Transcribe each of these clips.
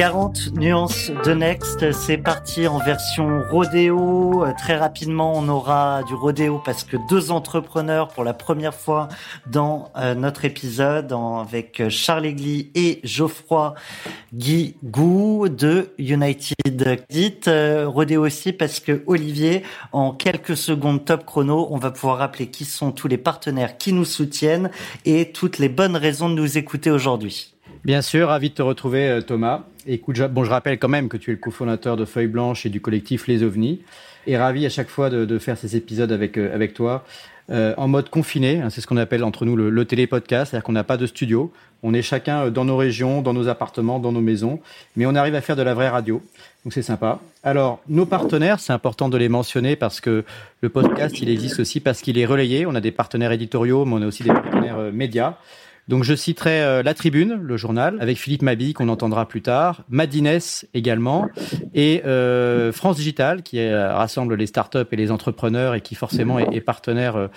40 nuances de Next, c'est parti en version rodéo. Euh, très rapidement, on aura du rodéo parce que deux entrepreneurs pour la première fois dans euh, notre épisode avec euh, Charles Egli et Geoffroy Guigou de United Dit. rodéo aussi parce que Olivier, en quelques secondes top chrono, on va pouvoir rappeler qui sont tous les partenaires qui nous soutiennent et toutes les bonnes raisons de nous écouter aujourd'hui. Bien sûr, ravi de te retrouver Thomas. Écoute, je, bon, je rappelle quand même que tu es le cofondateur de Feuille Blanche et du collectif Les OVNIs. Et ravi à chaque fois de, faire ces épisodes avec, euh, avec toi. Euh, en mode confiné, hein, c'est ce qu'on appelle entre nous le, le télépodcast, c'est-à-dire qu'on n'a pas de studio, on est chacun dans nos régions, dans nos appartements, dans nos maisons, mais on arrive à faire de la vraie radio, donc c'est sympa. Alors, nos partenaires, c'est important de les mentionner parce que le podcast, il existe aussi parce qu'il est relayé, on a des partenaires éditoriaux, mais on a aussi des partenaires médias. Donc je citerai euh, La Tribune, le journal, avec Philippe Mabi qu'on entendra plus tard, Madines également, et euh, France Digital qui euh, rassemble les startups et les entrepreneurs et qui forcément est, partenaire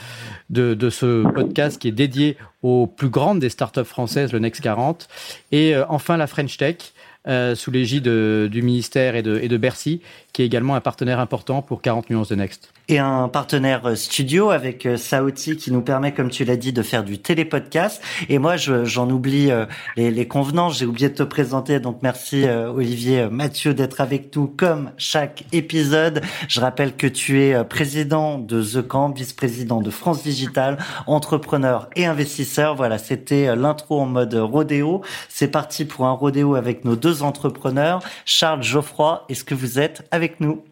de, de, ce podcast qui est dédié aux plus grandes des startups françaises, le Next 40, et enfin la French Tech. Sous l'égide du ministère et de, et de Bercy, qui est également un partenaire important pour 40 nuances de Next et un partenaire euh, studio avec euh, Saoti qui nous permet, comme tu l'as dit, de faire du télépodcast. Et moi, j'en oublie euh, les, les, convenances. J'ai oublié de te présenter. Donc, merci Olivier Mathieu d'être avec nous comme chaque épisode. Je rappelle que tu es président de The Camp, vice-président de France Digital, entrepreneur et investisseur. Voilà, c'était l'intro en mode rodéo. C'est parti pour un rodéo avec nos deux entrepreneurs. Charles Geoffroy, est-ce que vous êtes avec nous?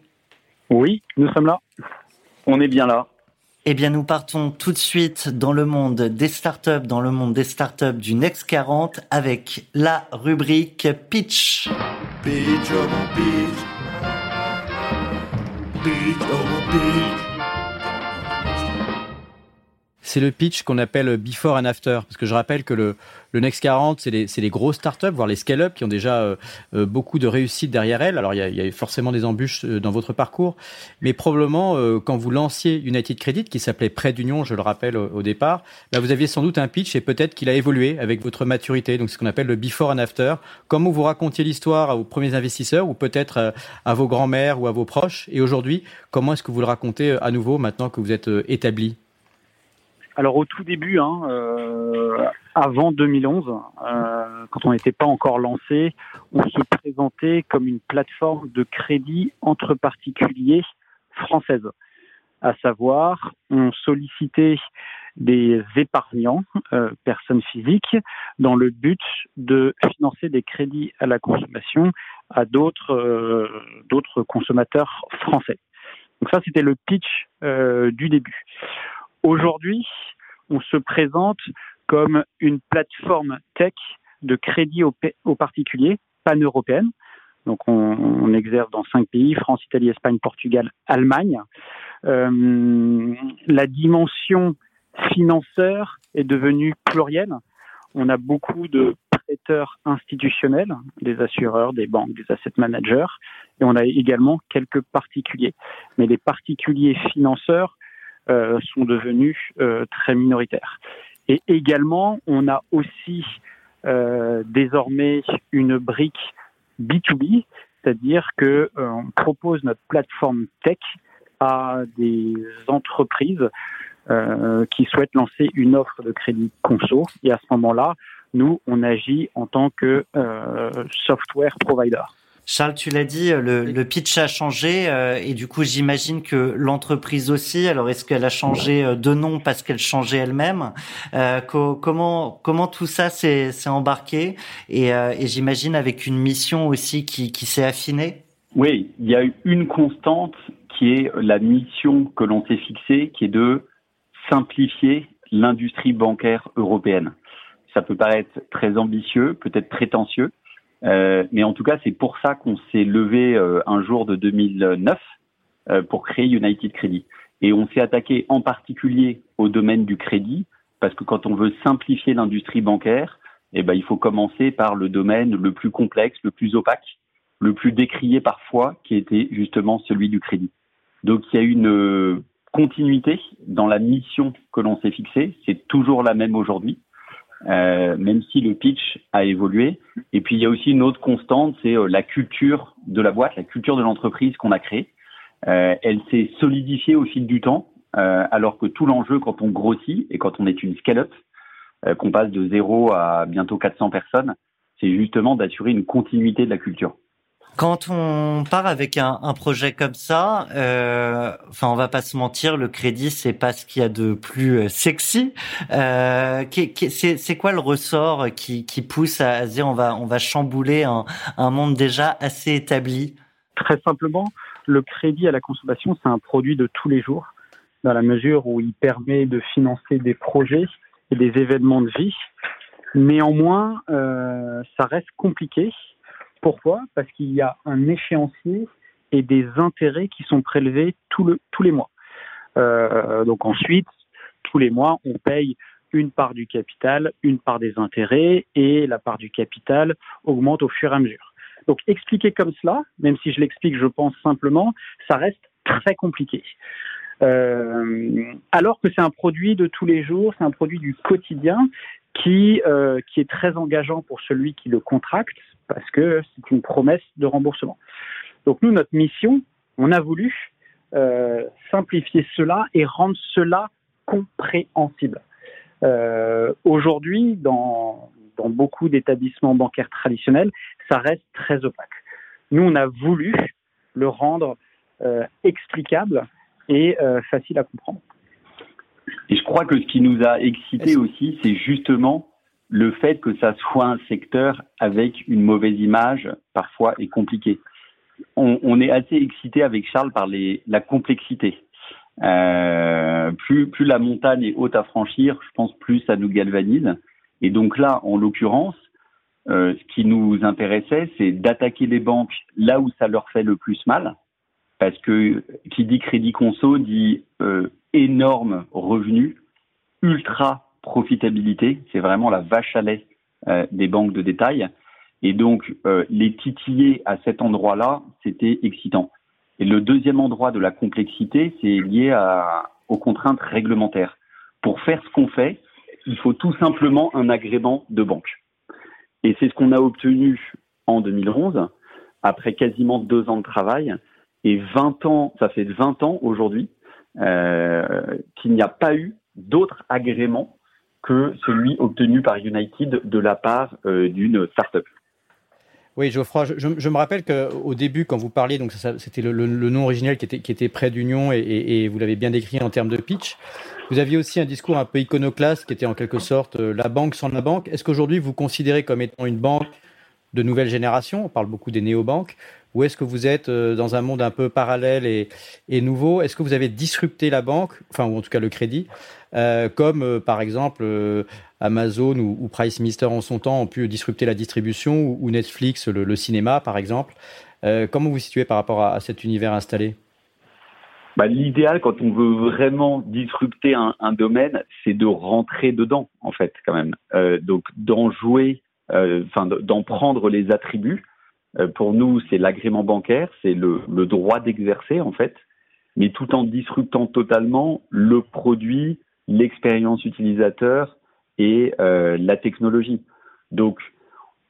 Oui, nous sommes là. On est bien là. Eh bien, nous partons tout de suite dans le monde des startups, dans le monde des startups du Next 40 avec la rubrique Pitch. Pitch, oh pitch. Pitch, oh pitch c'est le pitch qu'on appelle before and after. Parce que je rappelle que le, le Next 40, c'est les, les grosses startups, voire les scale-up qui ont déjà euh, euh, beaucoup de réussite derrière elles. Alors, il y a, il y a forcément des embûches euh, dans votre parcours. Mais probablement, quand vous lanciez United Credit, qui s'appelait Prêt d'Union, je le rappelle au, départ, bah, vous aviez sans doute un pitch et peut-être qu'il a évolué avec votre maturité. Donc, ce qu'on appelle le before and after. Comment vous racontiez l'histoire à vos premiers investisseurs ou peut-être à vos grands-mères ou à vos proches. Et aujourd'hui, comment est-ce que vous le racontez à nouveau maintenant que vous êtes établi? Alors au tout début, hein, euh, avant 2011, euh, quand on n'était pas encore lancé, on se présentait comme une plateforme de crédit entre particuliers française. À savoir, on sollicitait des épargnants, euh, personnes physiques, dans le but de financer des crédits à la consommation à d'autres d'autres consommateurs français. Donc ça, c'était le pitch du début. Aujourd'hui, on se présente comme une plateforme tech de crédit aux, particuliers pan-européenne. Donc on, exerce dans cinq pays, France, Italie, Espagne, Portugal, Allemagne. Euh, la dimension financeur est devenue plurielle. On a beaucoup de prêteurs institutionnels, des assureurs, des banques, des asset managers, et on a également quelques particuliers. Mais les particuliers financeurs sont devenus euh, très minoritaires. Et également, on a aussi euh, désormais une brique B2B, c'est-à-dire que on propose notre plateforme tech à des entreprises qui souhaitent lancer une offre de crédit conso. Et à ce moment-là, nous, on agit en tant que software provider. Charles, tu l'as dit, le, pitch a changé euh, et du coup, j'imagine que l'entreprise aussi. Alors, est-ce qu'elle a changé euh, de nom parce qu'elle changeait elle-même? Euh, Comment comment tout ça s'est embarqué? Et, et j'imagine avec une mission aussi qui, qui s'est affinée? Oui, il y a une constante qui est la mission que l'on s'est fixée, qui est de simplifier l'industrie bancaire européenne. Ça peut paraître très ambitieux, peut-être prétentieux, euh, mais en tout cas, c'est pour ça qu'on s'est levé euh, un jour de 2009 euh, pour créer United Credit. Et on s'est attaqué en particulier au domaine du crédit, parce que quand on veut simplifier l'industrie bancaire, eh ben, il faut commencer par le domaine le plus complexe, le plus opaque, le plus décrié parfois, qui était justement celui du crédit. Donc il y a une continuité dans la mission que l'on s'est fixée, c'est toujours la même aujourd'hui. Euh, même si le pitch a évolué. Et puis il y a aussi une autre constante, c'est euh, la culture de la boîte, la culture de l'entreprise qu'on a créée. Euh, elle s'est solidifiée au fil du temps, euh, alors que tout l'enjeu quand on grossit et quand on est une scale-up, qu'on passe de zéro à bientôt 400 personnes, c'est justement d'assurer une continuité de la culture. Quand on part avec un, projet comme ça, euh, enfin, on va pas se mentir, le crédit c'est pas ce qu'il y a de plus euh, sexy. Euh, c'est quoi le ressort qui, pousse à, dire on va chambouler un, un monde déjà assez établi? Très simplement, le crédit à la consommation c'est un produit de tous les jours, dans la mesure où il permet de financer des projets et des événements de vie. Néanmoins, euh, ça reste compliqué pourquoi? Parce qu'il y a un échéancier et des intérêts qui sont prélevés tous les mois. Euh, donc ensuite, tous les mois, on paye une part du capital, une part des intérêts, et la part du capital augmente au fur et à mesure. Donc expliquer comme cela, même si je l'explique, je pense simplement, ça reste très compliqué. Euh, alors que c'est un produit de tous les jours, c'est un produit du quotidien qui, euh, qui est très engageant pour celui qui le contracte, parce que c'est une promesse de remboursement. Donc nous, notre mission, on a voulu euh, simplifier cela et rendre cela compréhensible. Euh, Aujourd'hui, dans, dans beaucoup d'établissements bancaires traditionnels, ça reste très opaque. Nous, on a voulu le rendre euh, explicable et facile à comprendre. Et je crois que ce qui nous a excité aussi, c'est justement le fait que ça soit un secteur avec une mauvaise image parfois et compliqué. On, on est assez excité avec Charles par les, la complexité. Euh, plus, plus la montagne est haute à franchir, je pense plus ça nous galvanise. Et donc là, en l'occurrence, euh, ce qui nous intéressait, c'est d'attaquer les banques là où ça leur fait le plus mal, parce que qui dit crédit conso dit euh, énorme revenu, ultra profitabilité. C'est vraiment la vache à lait euh, des banques de détail. Et donc, euh, les titiller à cet endroit-là, c'était excitant. Et le deuxième endroit de la complexité, c'est lié aux contraintes réglementaires. Pour faire ce qu'on fait, il faut tout simplement un agrément de banque. Et c'est ce qu'on a obtenu en 2011, après quasiment deux ans de travail, et 20 ans, ça fait 20 ans aujourd'hui, euh, qu'il n'y a pas eu d'autres agréments que celui obtenu par United de la part euh, d'une start-up. Oui, Geoffroy, je, me rappelle qu'au début, quand vous parliez, donc c'était le, nom originel qui était, près d'Union et, vous l'avez bien décrit en termes de pitch. Vous aviez aussi un discours un peu iconoclaste qui était en quelque sorte euh, la banque sans la banque. Est-ce qu'aujourd'hui vous considérez comme étant une banque de nouvelle génération On parle beaucoup des néobanques. Ou est-ce que vous êtes euh, dans un monde un peu parallèle et, nouveau? Est-ce que vous avez disrupté la banque, enfin ou en tout cas le crédit, euh, comme euh, par exemple Amazon ou, Price Mister en son temps ont pu disrupter la distribution ou, Netflix le, cinéma par exemple? Comment vous vous situez par rapport à, cet univers installé? Bah, L'idéal, quand on veut vraiment disrupter un, un domaine, c'est de rentrer dedans, en fait, quand même. Donc, d'en jouer enfin d'en prendre les attributs. pour nous, c'est l'agrément bancaire, c'est le, le droit d'exercer en fait, mais tout en disruptant totalement le produit, l'expérience utilisateur et la technologie. Donc,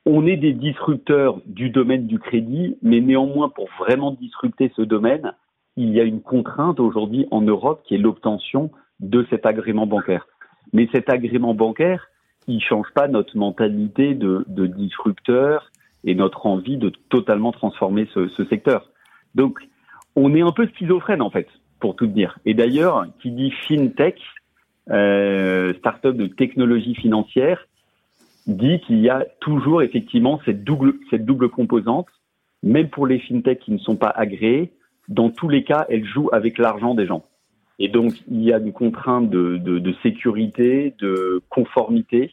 on est des disrupteurs du domaine du crédit, mais néanmoins, pour vraiment disrupter ce domaine, il y a une contrainte aujourd'hui en Europe qui est l'obtention de cet agrément bancaire. Mais cet agrément bancaire, il change pas notre mentalité de, de disrupteur et notre envie de totalement transformer ce, ce, secteur. Donc, on est un peu schizophrène en fait, pour tout dire. Et d'ailleurs, qui dit fintech, euh, start-up de technologie financière, dit qu'il y a toujours effectivement cette double, cette double composante, même pour les fintechs qui ne sont pas agréés, dans tous les cas, elles jouent avec l'argent des gens. Et donc, il y a une contrainte de, sécurité, de conformité,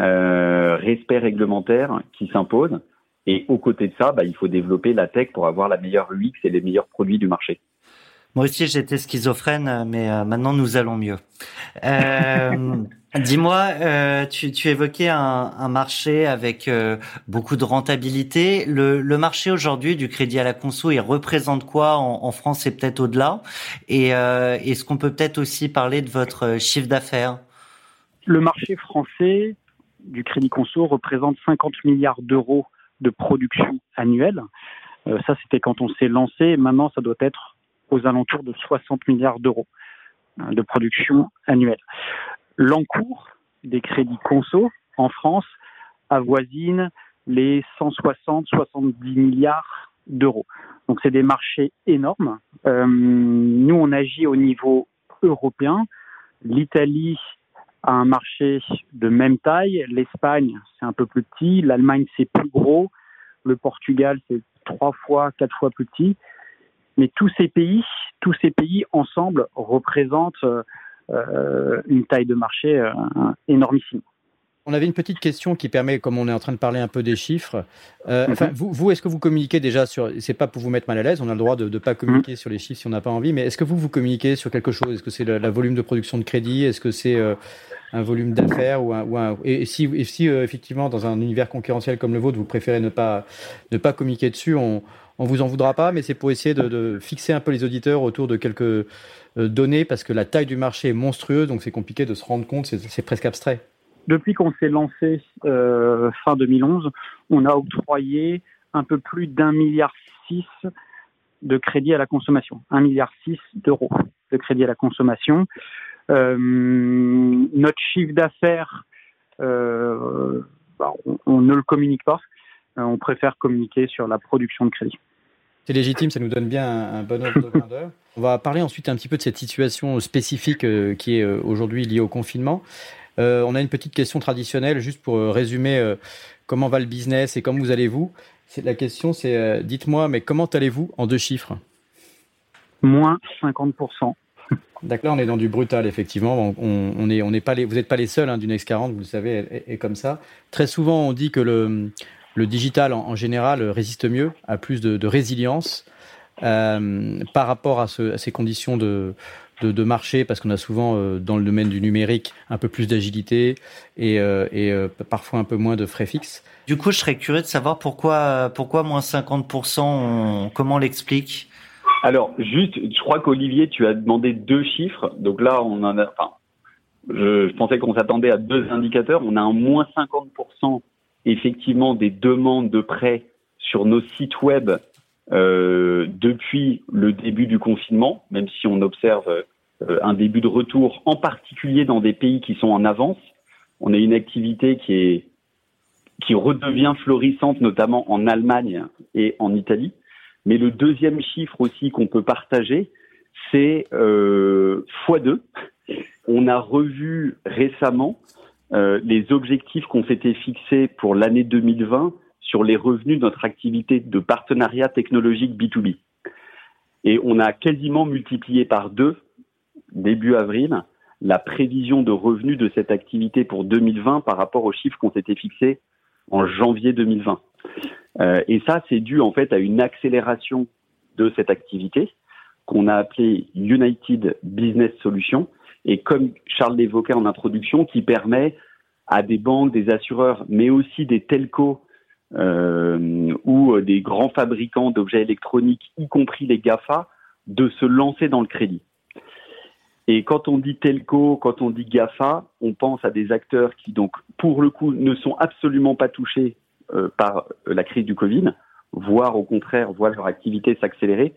euh, respect réglementaire qui s'impose. Et aux côtés de ça, bah, il faut développer la tech pour avoir la meilleure UX et les meilleurs produits du marché. Moi aussi, j'étais schizophrène, mais euh, maintenant nous allons mieux. Euh, Dis-moi, euh, tu, tu, évoquais un, un marché avec euh, beaucoup de rentabilité. Le, le marché aujourd'hui du crédit à la conso, il représente quoi en, en France et peut-être au-delà? Et euh, est-ce qu'on peut peut-être aussi parler de votre chiffre d'affaires? Le marché français du crédit conso représente 50 milliards d'euros de production annuelle. Ça, c'était quand on s'est lancé. Maintenant, ça doit être aux alentours de 60 milliards d'euros hein, de production annuelle l'encours des crédits conso en France avoisine les 160-70 milliards d'euros. Donc c'est des marchés énormes. Euh, nous, on agit au niveau européen. L'Italie a un marché de même taille. L'Espagne, c'est un peu plus petit. L'Allemagne, c'est plus gros. Le Portugal, c'est trois fois, quatre fois plus petit. Mais tous ces pays, tous ces pays ensemble représentent euh, euh, une taille de marché euh, énormissime. On avait une petite question qui permet, comme on est en train de parler un peu des chiffres. Euh, enfin, vous, vous est-ce que vous communiquez déjà sur C'est pas pour vous mettre mal à l'aise. On a le droit de ne pas communiquer mm sur les chiffres si on n'a pas envie. Mais est-ce que vous vous communiquez sur quelque chose? Est-ce que c'est la, la, volume de production de crédit? Est-ce que c'est euh, un volume d'affaires ou un, et si, euh, effectivement dans un univers concurrentiel comme le vôtre, vous préférez ne pas ne pas communiquer dessus, on on vous en voudra pas. Mais c'est pour essayer de, de, fixer un peu les auditeurs autour de quelques euh, données parce que la taille du marché est monstrueuse, donc c'est compliqué de se rendre compte, c'est presque abstrait. Depuis qu'on s'est lancé euh, fin 2011, on a octroyé un peu plus d'un milliard six de crédit à la consommation, un milliard six d'euros de crédit à la consommation. Euh, notre chiffre d'affaires, euh, bah, on, on, ne le communique pas. Euh, on préfère communiquer sur la production de crédit. C'est légitime, ça nous donne bien un, un bon ordre de grandeur. On va parler ensuite un petit peu de cette situation spécifique qui est aujourd'hui liée au confinement. Euh, on a une petite question traditionnelle juste pour résumer euh, comment va le business et comment vous allez-vous. La question c'est euh, dites-moi, mais comment allez-vous en deux chiffres? Moins 50%. D'accord, on est dans du brutal, effectivement. On, est, pas vous n'êtes pas les seuls hein, du Next 40, vous le savez, est, comme ça. Très souvent, on dit que le, digital en, général résiste mieux, a plus de, résilience euh, par rapport à, ce, à, ces conditions de, marché, parce qu'on a souvent euh, dans le domaine du numérique un peu plus d'agilité et, euh, parfois un peu moins de frais fixes. Du coup, je serais curieux de savoir pourquoi, moins 50%, on, comment on l'explique? Alors, juste, je crois qu'Olivier, tu as demandé deux chiffres. Donc là, on en a. Enfin, je, pensais qu'on s'attendait à deux indicateurs. On a un moins 50% effectivement des demandes de prêts sur nos sites web euh, depuis le début du confinement, même si on observe euh, un début de retour, en particulier dans des pays qui sont en avance. On a une activité qui est qui redevient florissante, notamment en Allemagne et en Italie. Mais le deuxième chiffre aussi qu'on peut partager, c'est euh, x2. On a revu récemment euh, les objectifs qu'on s'était fixés pour l'année 2020 sur les revenus de notre activité de partenariat technologique B2B. Et on a quasiment multiplié par deux, début avril, la prévision de revenus de cette activité pour 2020 par rapport aux chiffres qu'on s'était fixés en janvier 2020. Euh, et ça, c'est dû en fait à une accélération de cette activité qu'on a appelée United Business Solutions et comme Charles l'évoquait en introduction, qui permet à des banques, des assureurs, mais aussi des telcos euh, ou des grands fabricants d'objets électroniques, y compris les GAFA, de se lancer dans le crédit. Et quand on dit telco, quand on dit GAFA, on pense à des acteurs qui, donc, pour le coup, ne sont absolument pas touchés euh, par la crise du Covid, voire au contraire, voient leur activité s'accélérer.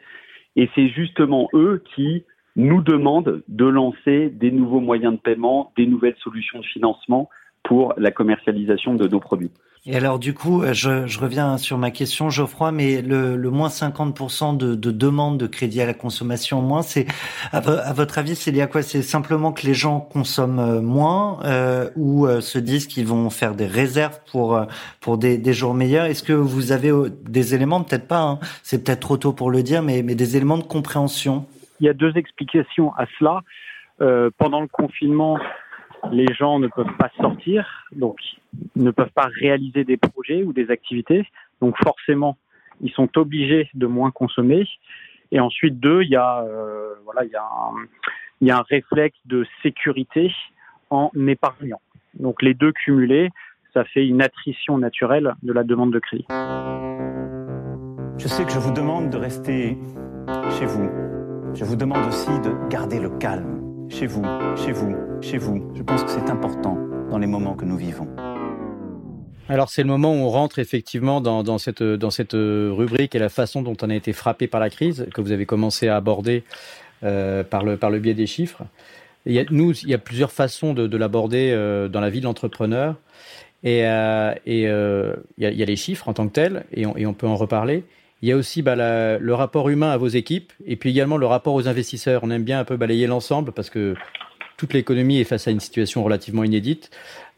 Et c'est justement eux qui nous demandent de lancer des nouveaux moyens de paiement, des nouvelles solutions de financement pour la commercialisation de nos produits. Et alors du coup, euh, je, je, reviens sur ma question, Geoffroy, mais le, le moins 50% de, de demandes de crédit à la consommation moins, c'est à, votre avis, c'est lié à quoi? C'est simplement que les gens consomment euh, moins euh, ou euh, se disent qu'ils vont faire des réserves pour pour des, des jours meilleurs? Est-ce que vous avez des éléments, peut-être pas, hein, c'est peut-être trop tôt pour le dire, mais, mais des éléments de compréhension? Il y a deux explications à cela. Euh, pendant le confinement, les gens ne peuvent pas sortir, donc ne peuvent pas réaliser des projets ou des activités. Donc forcément, ils sont obligés de moins consommer. Et ensuite, deux, il y a euh, voilà, il y a un, il y a un réflexe de sécurité en épargnant. Donc les deux cumulés, ça fait une attrition naturelle de la demande de crédit. Je sais que je vous demande de rester chez vous. Je vous demande aussi de garder le calme chez vous, chez vous, chez vous. Je pense que c'est important dans les moments que nous vivons. Alors c'est le moment où on rentre effectivement dans, cette, cette rubrique et la façon dont on a été frappé par la crise, que vous avez commencé à aborder euh, par, le, biais des chiffres. Il y a, nous, il y a plusieurs façons de, de l'aborder euh, dans la vie de l'entrepreneur. Et, euh, euh, il, y a, les chiffres en tant que tels, et on peut en reparler. Il y a aussi bah, le rapport humain à vos équipes et puis également le rapport aux investisseurs. On aime bien un peu balayer l'ensemble parce que toute l'économie est face à une situation relativement inédite,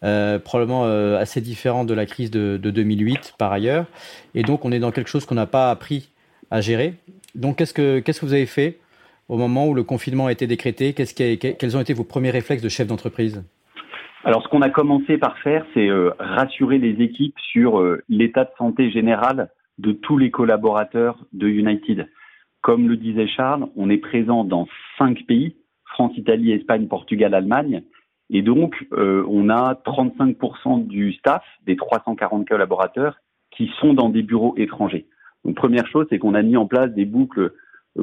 euh, probablement euh, assez différente de la crise de, de, 2008 par ailleurs. Et donc on est dans quelque chose qu'on n'a pas appris à gérer. Donc qu'est-ce que, qu'est-ce que vous avez fait au moment où le confinement a été décrété? Quels ont été vos premiers réflexes de chef d'entreprise? Alors, ce qu'on a commencé par faire, c'est euh, rassurer les équipes sur l'état de santé général de tous les collaborateurs de United. Comme le disait Charles, on est présent dans cinq pays, France, Italie, Espagne, Portugal, Allemagne. Et donc, euh, on a 35% du staff, des 340 collaborateurs, qui sont dans des bureaux étrangers. Donc, première chose, c'est qu'on a mis en place des boucles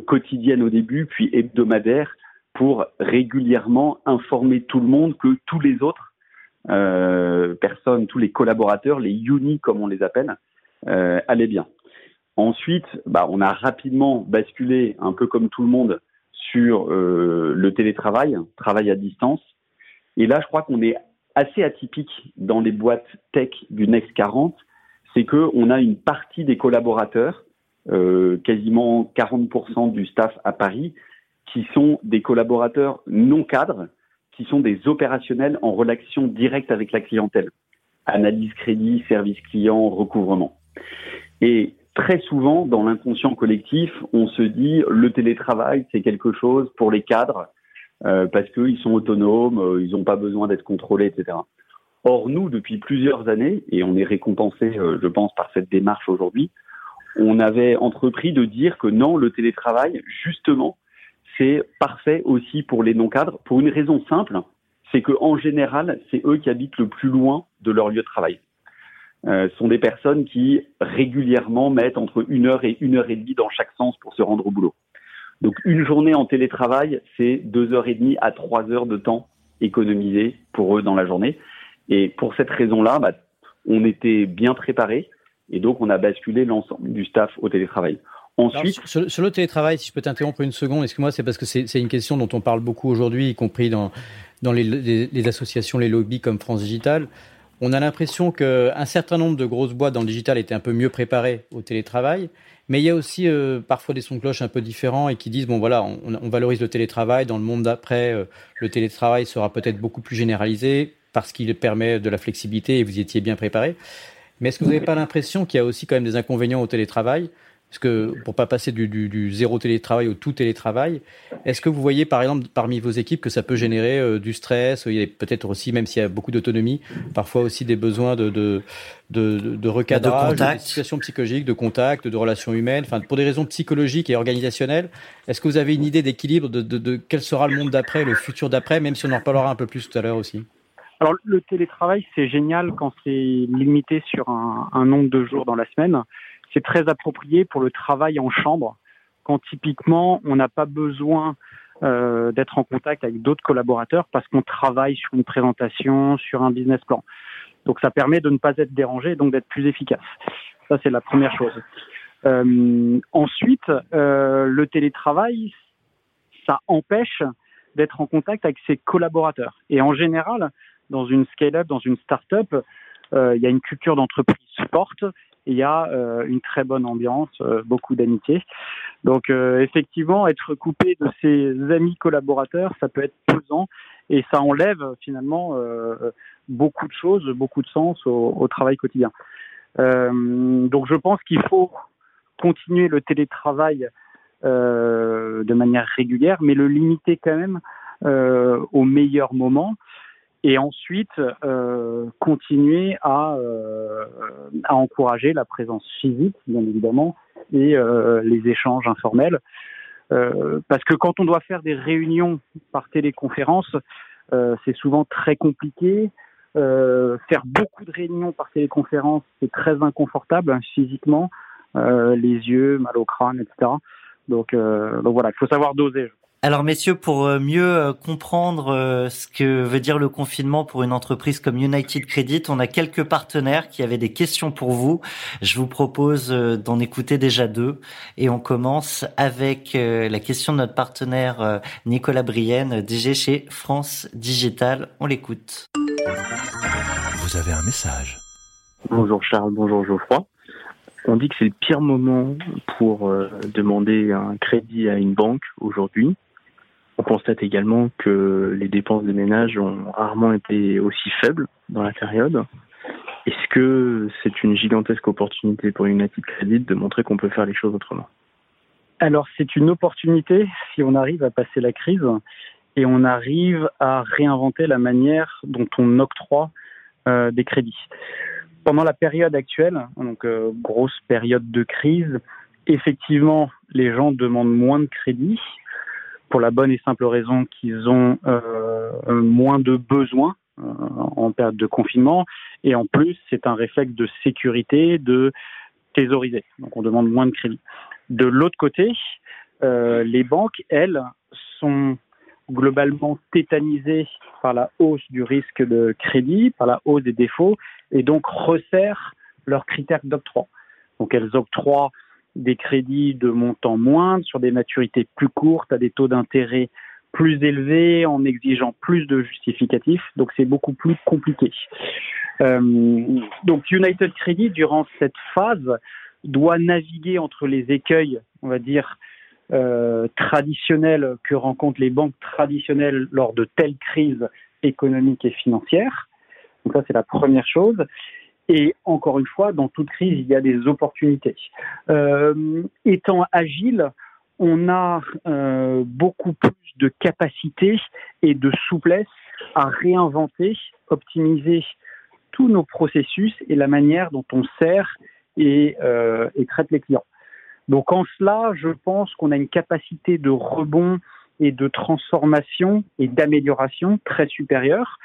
quotidiennes au début, puis hebdomadaires, pour régulièrement informer tout le monde que tous les autres euh, personnes, tous les collaborateurs, les unis comme on les appelle, euh, allait bien. Ensuite, bah, on a rapidement basculé, un peu comme tout le monde, sur euh, le télétravail, travail à distance. Et là, je crois qu'on est assez atypique dans les boîtes tech du Next 40, c'est qu'on a une partie des collaborateurs, euh, quasiment 40% du staff à Paris, qui sont des collaborateurs non cadres, qui sont des opérationnels en relation directe avec la clientèle. Analyse crédit, service client, recouvrement. Et très souvent, dans l'inconscient collectif, on se dit le télétravail, c'est quelque chose pour les cadres, euh, parce qu'ils sont autonomes, euh, ils n'ont pas besoin d'être contrôlés, etc. Or, nous, depuis plusieurs années, et on est récompensé, euh, je pense, par cette démarche aujourd'hui, on avait entrepris de dire que non, le télétravail, justement, c'est parfait aussi pour les non-cadres, pour une raison simple, c'est qu'en général, c'est eux qui habitent le plus loin de leur lieu de travail euh, sont des personnes qui régulièrement mettent entre une heure et une heure et demie dans chaque sens pour se rendre au boulot. Donc une journée en télétravail, c'est deux heures et demie à trois heures de temps économisé pour eux dans la journée. Et pour cette raison-là, bah, on était bien préparé et donc on a basculé l'ensemble du staff au télétravail. Ensuite, sur, sur, le télétravail, si je peux t'interrompre une seconde, excuse-moi, c'est parce que c'est une question dont on parle beaucoup aujourd'hui, y compris dans, dans les, les, les associations, les lobbies comme France Digital on a l'impression qu'un certain nombre de grosses boîtes dans le digital étaient un peu mieux préparées au télétravail, mais il y a aussi euh, parfois des sons de cloche un peu différents et qui disent bon voilà, on, valorise le télétravail. Dans le monde d'après, euh, le télétravail sera peut-être beaucoup plus généralisé parce qu'il permet de la flexibilité et vous y étiez bien préparé. Mais est-ce que vous n'avez pas l'impression qu'il y a aussi quand même des inconvénients au télétravail? Parce que pour pas passer du, du, du, zéro télétravail au tout télétravail, est-ce que vous voyez par exemple parmi vos équipes que ça peut générer euh, du stress Il y a peut-être aussi, même s'il y a beaucoup d'autonomie, parfois aussi des besoins de, de, de, de recadrage, de, de situations psychologiques, de contact, de relations humaines, enfin pour des raisons psychologiques et organisationnelles. Est-ce que vous avez une idée d'équilibre de, de, de, quel sera le monde d'après, le futur d'après, même si on en reparlera un peu plus tout à l'heure aussi? Alors le télétravail, c'est génial quand c'est limité sur un, un, nombre de jours dans la semaine. C'est très approprié pour le travail en chambre, quand typiquement on n'a pas besoin euh, d'être en contact avec d'autres collaborateurs parce qu'on travaille sur une présentation, sur un business plan. Donc ça permet de ne pas être dérangé, donc d'être plus efficace. Ça c'est la première chose. Euh, ensuite, euh, le télétravail, ça empêche d'être en contact avec ses collaborateurs. Et en général, dans une scale-up, dans une start-up, euh, il y a une culture d'entreprise forte et il y a euh, une très bonne ambiance, euh, beaucoup d'amitié. Donc effectivement, être coupé de ses amis collaborateurs, ça peut être pesant et ça enlève finalement beaucoup de choses, beaucoup de sens au, au travail quotidien. donc je pense qu'il faut continuer le télétravail euh, de manière régulière, mais le limiter quand même euh, au meilleur moment et ensuite euh, continuer à, euh, à encourager la présence physique, bien évidemment, et euh, les échanges informels. Euh, parce que quand on doit faire des réunions par téléconférence, c'est souvent très compliqué. faire beaucoup de réunions par téléconférence, c'est très inconfortable hein, physiquement, les yeux, mal au crâne, etc. Donc, donc voilà, il faut savoir doser. Alors messieurs, pour euh, mieux euh, comprendre euh, ce que veut dire le confinement pour une entreprise comme United Credit, on a quelques partenaires qui avaient des questions pour vous. Je vous propose d'en écouter déjà deux et on commence avec la question de notre partenaire Nicolas Brienne, DG chez France Digital. On l'écoute. Vous avez un message. Bonjour Charles, bonjour Geoffroy. On dit que c'est le pire moment pour demander un crédit à une banque aujourd'hui. On constate également que les dépenses des ménages ont rarement été aussi faibles dans la période. Est-ce que c'est une gigantesque opportunité pour United Credit de montrer qu'on peut faire les choses autrement? Alors c'est une opportunité si on arrive à passer la crise et on arrive à réinventer la manière dont on octroie euh, des crédits. Pendant la période actuelle, donc euh, grosse période de crise, effectivement les gens demandent moins de crédits pour la bonne et simple raison qu'ils ont euh, moins de besoins euh, en période de confinement et en plus c'est un réflexe de sécurité de thésauriser. Donc on demande moins de crédit. De l'autre côté, euh, les banques, elles, sont globalement tétanisées par la hausse du risque de crédit, par la hausse des défauts, et donc resserrent leurs critères d'octroi. Donc elles octroient des crédits de montant moindre, sur des maturités plus courtes, à des taux d'intérêt plus élevés, en exigeant plus de justificatifs. Donc c'est beaucoup plus compliqué. Euh, donc United Credit, durant cette phase, doit naviguer entre les écueils, on va dire, euh, traditionnels que rencontrent les banques traditionnelles lors de telles crises économiques et financières. Donc ça, c'est la première chose. Et encore une fois, dans toute crise, il y a des opportunités. Euh, étant agile, on a euh, beaucoup plus de capacité et de souplesse à réinventer, optimiser tous nos processus et la manière dont on sert et, euh, et traite les clients. Donc en cela, je pense qu'on a une capacité de rebond et de transformation et d'amélioration très supérieure.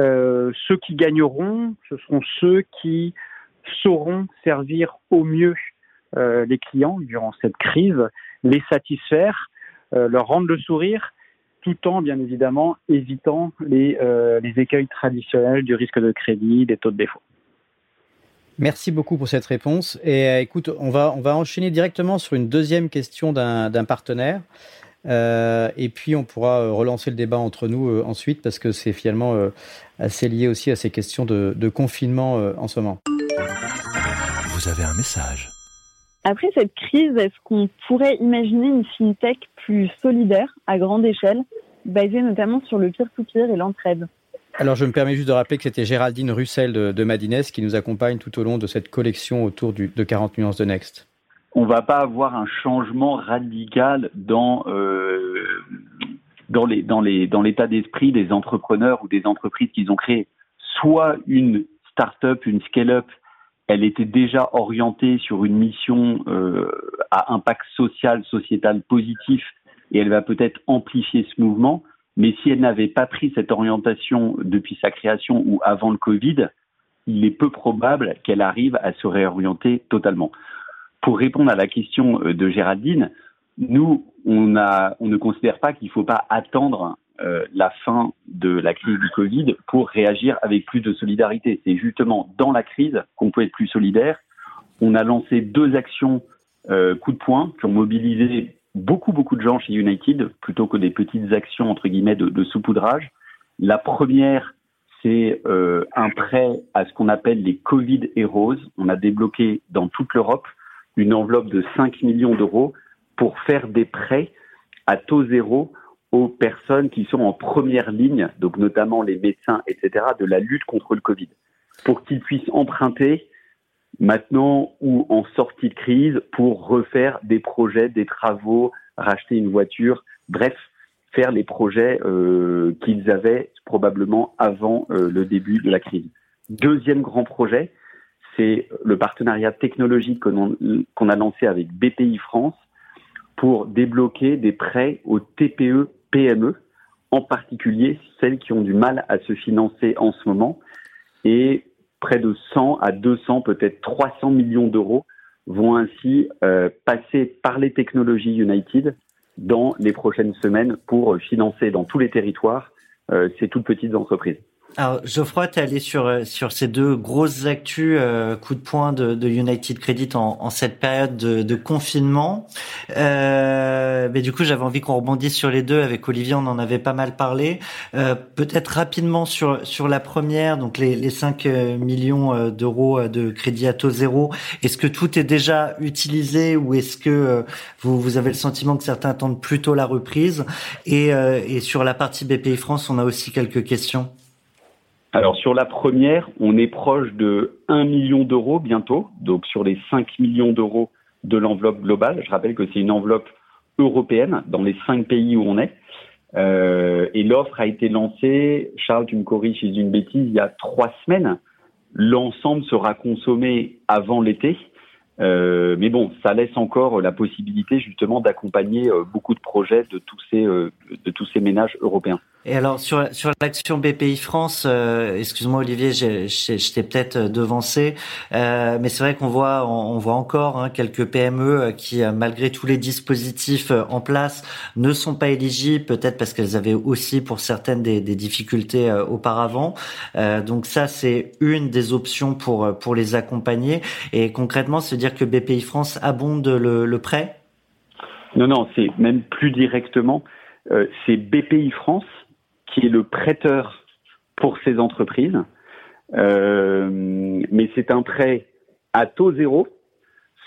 Euh, ceux qui gagneront, ce seront ceux qui sauront servir au mieux euh, les clients durant cette crise, les satisfaire, euh, leur rendre le sourire, tout en bien évidemment évitant les, écueils traditionnels du risque de crédit, des taux de défaut. Merci beaucoup pour cette réponse. Et écoute, on va, on va enchaîner directement sur une deuxième question d'un partenaire. Euh, et puis on pourra euh, relancer le débat entre nous euh, ensuite parce que c'est finalement assez lié aussi à ces questions de, de confinement en ce moment. Vous avez un message. Après cette crise, est-ce qu'on pourrait imaginer une fintech plus solidaire à grande échelle, basée notamment sur le peer-to-peer et l'entraide? Alors, je me permets juste de rappeler que c'était Géraldine Russell de, de Madines qui nous accompagne tout au long de cette collection autour du, de 40 nuances de Next on va pas avoir un changement radical dans euh, dans les dans les dans l'état d'esprit des entrepreneurs ou des entreprises qu'ils ont créées. Soit une start-up, une scale-up, elle était déjà orientée sur une mission euh, à impact social, sociétal positif, et elle va peut-être amplifier ce mouvement. Mais si elle n'avait pas pris cette orientation depuis sa création ou avant le Covid, il est peu probable qu'elle arrive à se réorienter totalement. Pour répondre à la question euh, de Géraldine, nous, on, ne considère pas qu'il ne faut pas attendre euh, la fin de la crise du Covid pour réagir avec plus de solidarité. C'est justement dans la crise qu'on peut être plus solidaire. On a lancé deux actions euh, coup de poing qui ont mobilisé beaucoup, beaucoup de gens chez United plutôt que des petites actions, entre guillemets, de, de saupoudrage. La première, c'est un prêt à ce qu'on appelle les Covid Heroes. On a débloqué dans toute l'Europe une enveloppe de 5 millions d'euros pour faire des prêts à taux zéro aux personnes qui sont en première ligne, donc notamment les médecins, etc., de la lutte contre le Covid, pour qu'ils puissent emprunter maintenant ou en sortie de crise pour refaire des projets, des travaux, racheter une voiture, bref, faire les projets euh, qu'ils avaient probablement avant euh, le début de la crise. Deuxième grand projet, c'est le partenariat technologique qu'on a lancé avec BPI France pour débloquer des prêts aux TPE, PME, en particulier celles qui ont du mal à se financer en ce moment. Et près de 100 à 200, peut-être 300 millions d'euros vont ainsi euh, passer par les technologies United dans les prochaines semaines pour financer dans tous les territoires euh, ces toutes petites entreprises. Alors Geoffroy, tu es allé sur euh, sur ces deux grosses actus euh, coup de poing de, de United Credit en, en, cette période de, de confinement. Euh, mais du coup, j'avais envie qu'on rebondisse sur les deux. Avec Olivier, on en avait pas mal parlé. Euh, Peut-être rapidement sur sur la première, donc les, les 5 euh, millions d'euros de crédit à taux zéro. Est-ce que tout est déjà utilisé ou est-ce que vous, vous avez le sentiment que certains attendent plutôt la reprise? Et, et sur la partie BPI France, on a aussi quelques questions. Alors sur la première, on est proche de 1 million d'euros bientôt, donc sur les 5 millions d'euros de l'enveloppe globale. Je rappelle que c'est une enveloppe européenne dans les cinq pays où on est. Euh, et l'offre a été lancée, Charles, tu me corriges si une bêtise, il y a trois semaines. L'ensemble sera consommé avant l'été. Euh, mais bon, ça laisse encore la possibilité justement d'accompagner euh, beaucoup de projets de tous ces, de tous ces ménages européens. Et alors sur sur l'action BPI France, euh, excuse-moi Olivier, je t'ai peut-être devancé, euh, mais c'est vrai qu'on voit on, voit encore hein, quelques PME qui malgré tous les dispositifs en place ne sont pas éligibles, peut-être parce qu'elles avaient aussi pour certaines des, des difficultés auparavant. donc ça c'est une des options pour pour les accompagner. Et concrètement, c'est dire que BPI France abonde le, le prêt? Non non, c'est même plus directement. Euh, c'est BPI France qui est le prêteur pour ces entreprises. Euh, mais c'est un prêt à taux zéro,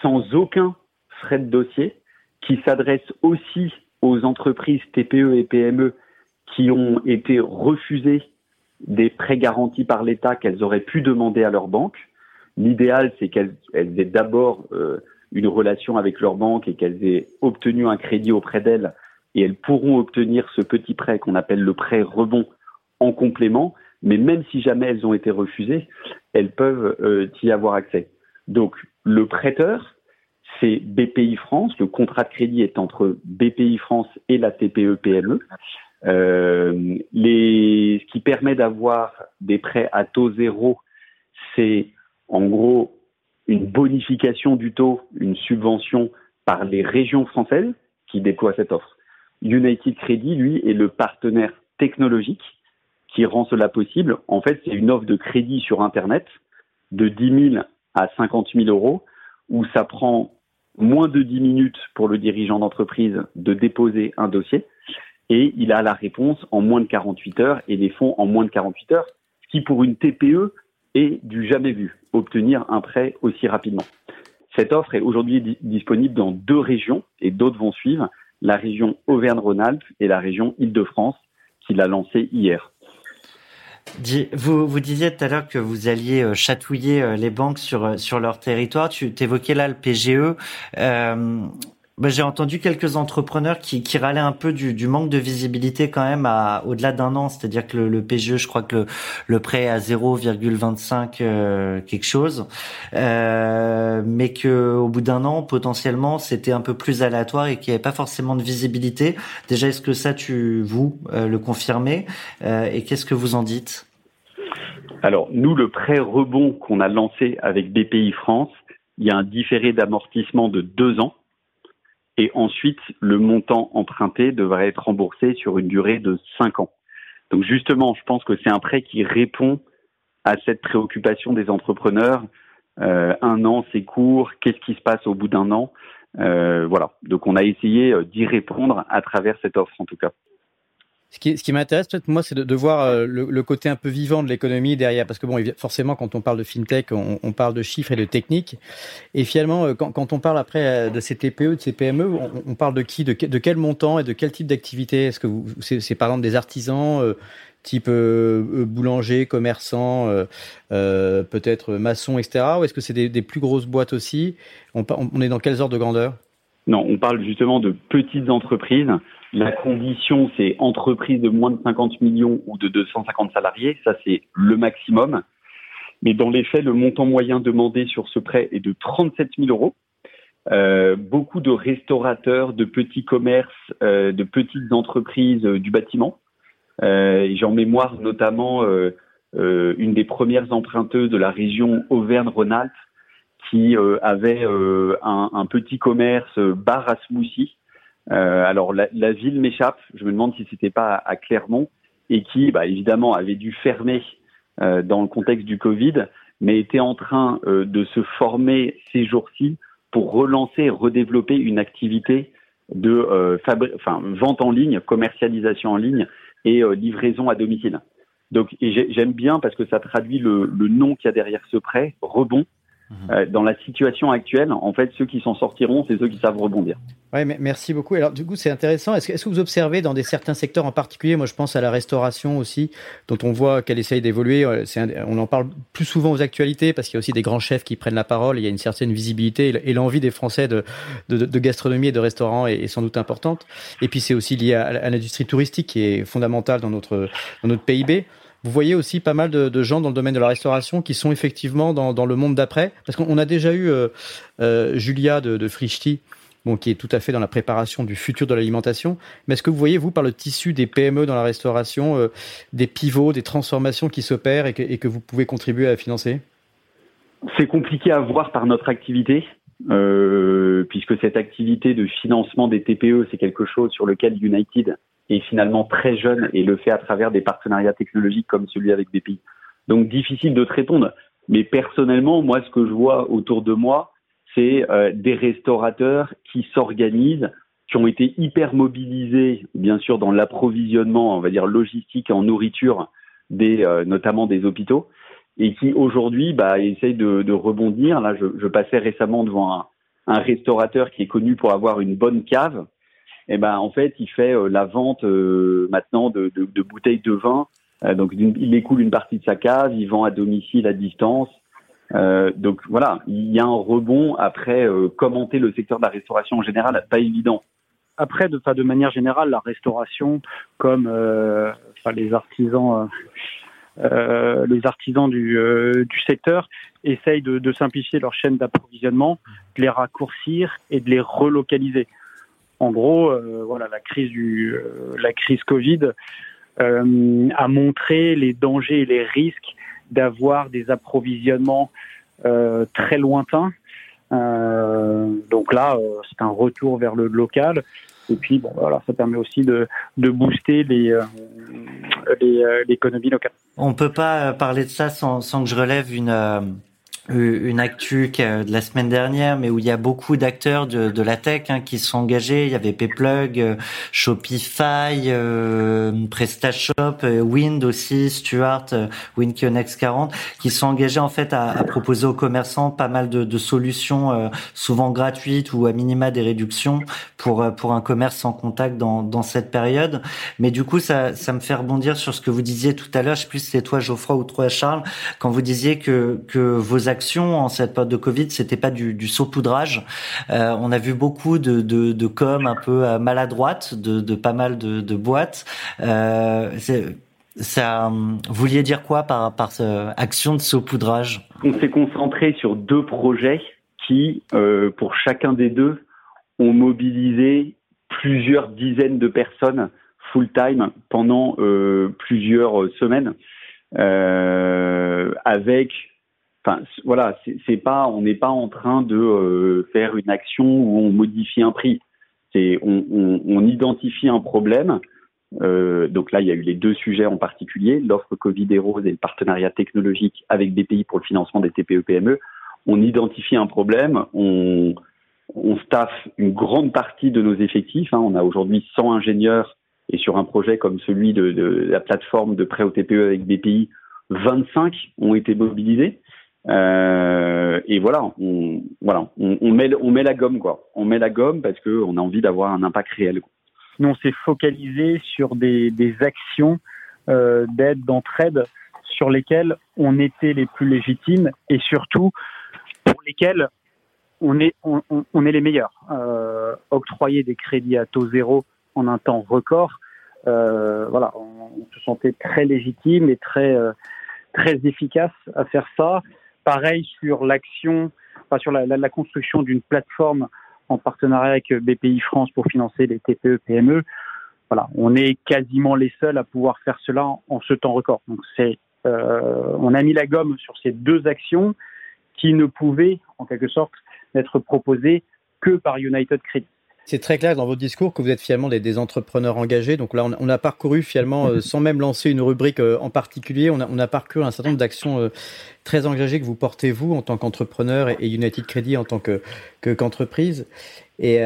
sans aucun frais de dossier, qui s'adresse aussi aux entreprises TPE et PME qui ont été refusées des prêts garantis par l'État qu'elles auraient pu demander à leur banque. L'idéal, c'est qu'elles aient d'abord euh, une relation avec leur banque et qu'elles aient obtenu un crédit auprès d'elles et elles pourront obtenir ce petit prêt qu'on appelle le prêt rebond en complément, mais même si jamais elles ont été refusées, elles peuvent euh, y avoir accès. Donc le prêteur, c'est BPI France, le contrat de crédit est entre BPI France et la TPE-PME, euh, les, ce qui permet d'avoir des prêts à taux zéro, c'est en gros une bonification du taux, une subvention par les régions françaises qui déploient cette offre. United Credit, lui, est le partenaire technologique qui rend cela possible. En fait, c'est une offre de crédit sur Internet de 10 000 à 50 000 euros où ça prend moins de 10 minutes pour le dirigeant d'entreprise de déposer un dossier et il a la réponse en moins de 48 heures et les fonds en moins de 48 heures, ce qui pour une TPE est du jamais vu, obtenir un prêt aussi rapidement. Cette offre est aujourd'hui disponible dans deux régions et d'autres vont suivre la région Auvergne-Rhône-Alpes et la région Île-de-France, qui l'a lancé hier. Vous, vous disiez tout à l'heure que vous alliez euh, chatouiller euh, les banques sur, euh, sur leur territoire. Tu évoquais là le PGE. Bah, j'ai entendu quelques entrepreneurs qui, qui râlaient un peu du, du manque de visibilité quand même à au-delà d'un an, c'est-à-dire que le, le, PGE, je crois que le, prêt est à 0,25 euh, quelque chose, euh, mais que au bout d'un an, potentiellement, c'était un peu plus aléatoire et qu'il n'y avait pas forcément de visibilité. Déjà, est-ce que ça, tu vous euh, le confirmez? Euh, et qu'est-ce que vous en dites? Alors, nous, le prêt rebond qu'on a lancé avec BPI France, il y a un différé d'amortissement de deux ans et ensuite le montant emprunté devrait être remboursé sur une durée de cinq ans. Donc justement, je pense que c'est un prêt qui répond à cette préoccupation des entrepreneurs. Euh, un an, c'est court. Qu'est-ce qui se passe au bout d'un an? Euh, Voilà. Donc on a essayé euh, d'y répondre à travers cette offre, en tout cas. Ce qui, m'intéresse peut-être moi, c'est de, voir euh, le, côté un peu vivant de l'économie derrière, parce que bon, forcément, quand on parle de fintech, on, parle de chiffres et de techniques, et finalement, euh, quand, on parle après euh, de ces TPE, de ces PME, on, parle de qui, de, quel montant et de quel type d'activité? Est-ce que c'est par exemple des artisans type euh, boulanger, commerçant, peut-être maçon, etc. Ou est-ce que c'est des, des, plus grosses boîtes aussi? On, on est dans quelles ordres de grandeur? Non, on parle justement de petites entreprises la condition, c'est entreprise de moins de 50 millions ou de 250 salariés. Ça, c'est le maximum. Mais dans les faits, le montant moyen demandé sur ce prêt est de 37 000 euros. Euh, beaucoup de restaurateurs, de petits commerces, euh, de petites entreprises euh, du bâtiment. Euh, J'ai en mémoire notamment euh, une des premières emprunteuses de la région Auvergne-Rhône-Alpes qui avait un, un, petit commerce bar à smoothie euh, alors la, ville m'échappe. Je me demande si c'était pas à, Clermont et qui, bah, évidemment, avait dû fermer euh, dans le contexte du Covid, mais était en train euh, de se former ces jours-ci pour relancer redévelopper une activité de vente en ligne, commercialisation en ligne et livraison à domicile. Donc j'aime bien parce que ça traduit le, le nom qu'il y a derrière ce prêt, rebond. Euh, dans la situation actuelle, en fait, ceux qui s'en sortiront, c'est ceux qui savent rebondir. Oui, merci beaucoup. Alors, du coup, c'est intéressant. Est-ce que, est que, vous observez dans des certains secteurs en particulier, moi je pense à la restauration aussi, dont on voit qu'elle essaye d'évoluer. On en parle plus souvent aux actualités parce qu'il y a aussi des grands chefs qui prennent la parole. Il y a une certaine visibilité et l'envie des Français de, de, de, gastronomie et de restaurant est, est, sans doute importante. Et puis, c'est aussi lié à, à l'industrie touristique qui est fondamentale dans notre, dans notre PIB. Vous voyez aussi pas mal de, gens dans le domaine de la restauration qui sont effectivement dans, le monde d'après. Parce qu'on a déjà eu euh, euh, Julia de, Frichti, bon, qui est tout à fait dans la préparation du futur de l'alimentation. Mais est-ce que vous voyez, vous, par le tissu des PME dans la restauration, euh, des pivots, des transformations qui s'opèrent et, que, vous pouvez contribuer à financer? C'est compliqué à voir par notre activité. Puisque cette activité de financement des TPE, c'est quelque chose sur lequel United est finalement très jeune et le fait à travers des partenariats technologiques comme celui avec BPI. Donc difficile de te répondre. Mais personnellement, moi, ce que je vois autour de moi, c'est euh, des restaurateurs qui s'organisent, qui ont été hyper mobilisés, bien sûr, dans l'approvisionnement, on va dire logistique en nourriture, des, euh, notamment des hôpitaux, et qui aujourd'hui bah, essayent de, de, rebondir. Là, je, je, passais récemment devant un, un restaurateur qui est connu pour avoir une bonne cave et eh ben en fait il fait euh, la vente euh, maintenant de, bouteilles de vin. Euh, donc il écoule une partie de sa cave, il vend à domicile à distance. Donc voilà, il y a un rebond. Après, commenter le secteur de la restauration en général, pas évident. Après, de, de manière générale, la restauration, comme les artisans. Les artisans du, du secteur essayent de, de simplifier leur chaîne d'approvisionnement, de les raccourcir et de les relocaliser. En gros, euh, voilà, la crise du, euh, la crise Covid euh, a montré les dangers et les risques d'avoir des approvisionnements très lointains. donc là, c'est un retour vers le local. Et puis, bon, voilà, ça permet aussi de, de booster les, l'économie locale. On peut pas parler de ça sans, sans que je relève une une actu de la semaine dernière, mais où il y a beaucoup d'acteurs de, de, la tech hein, qui sont engagés. Il y avait Payplug, euh, Shopify, euh, PrestaShop, euh, Wind aussi, Stuart, euh, WinKionex 40, qui sont engagés en fait à, à proposer aux commerçants pas mal de, de solutions, euh, souvent gratuites ou à minima des réductions pour pour un commerce sans contact dans, dans cette période. Mais du coup, ça, ça me fait rebondir sur ce que vous disiez tout à l'heure. Je sais plus si c'est toi Geoffroy ou toi Charles, quand vous disiez que que vos en cette période de Covid, c'était pas du, saupoudrage. on a vu beaucoup de, de, un peu maladroite de, pas mal de, boîtes. Ça, vous vouliez dire quoi par, par cette action de saupoudrage? On s'est concentré sur deux projets qui, euh, pour chacun des deux, ont mobilisé plusieurs dizaines de personnes full-time pendant euh, plusieurs semaines, euh, avec, enfin voilà, c'est pas, on n'est pas en train de euh, faire une action où on modifie un prix. C'est, on, identifie un problème. Euh, donc là, il y a eu les deux sujets en particulier, l'offre Covid et et le partenariat technologique avec BPI pour le financement des TPE-PME on identifie un problème, on, on staff une grande partie de nos effectifs. Hein. On a aujourd'hui 100 ingénieurs et sur un projet comme celui de, la plateforme de prêt au TPE avec BPI, 25 ont été mobilisés. Euh, et voilà, on, voilà, on, met, on met la gomme quoi. On met la gomme parce qu'on a envie d'avoir un impact réel. Nous, on s'est focalisé sur des, actions euh, d'aide, d'entraide sur lesquelles on était les plus légitimes et surtout pour lesquels on est, on, on est les meilleurs. Euh, octroyer des crédits à taux zéro en un temps record, euh, voilà, on, se sentait très légitime et très, euh, très efficace à faire ça. Pareil sur l'action, enfin sur la, la, la construction d'une plateforme en partenariat avec BPI France pour financer les TPE PME. Voilà, on est quasiment les seuls à pouvoir faire cela en, ce temps record. Donc c'est, euh, on a mis la gomme sur ces deux actions qui ne pouvait, en quelque sorte, n'être proposé que par United Credit. C'est très clair dans votre discours que vous êtes finalement des, entrepreneurs engagés. Donc là, on, a parcouru finalement, euh, sans même lancer une rubrique euh, en particulier, on a, parcouru un certain nombre d'actions euh, très engagées que vous portez vous en tant qu'entrepreneur et, United Credit en tant que qu'entreprise. Et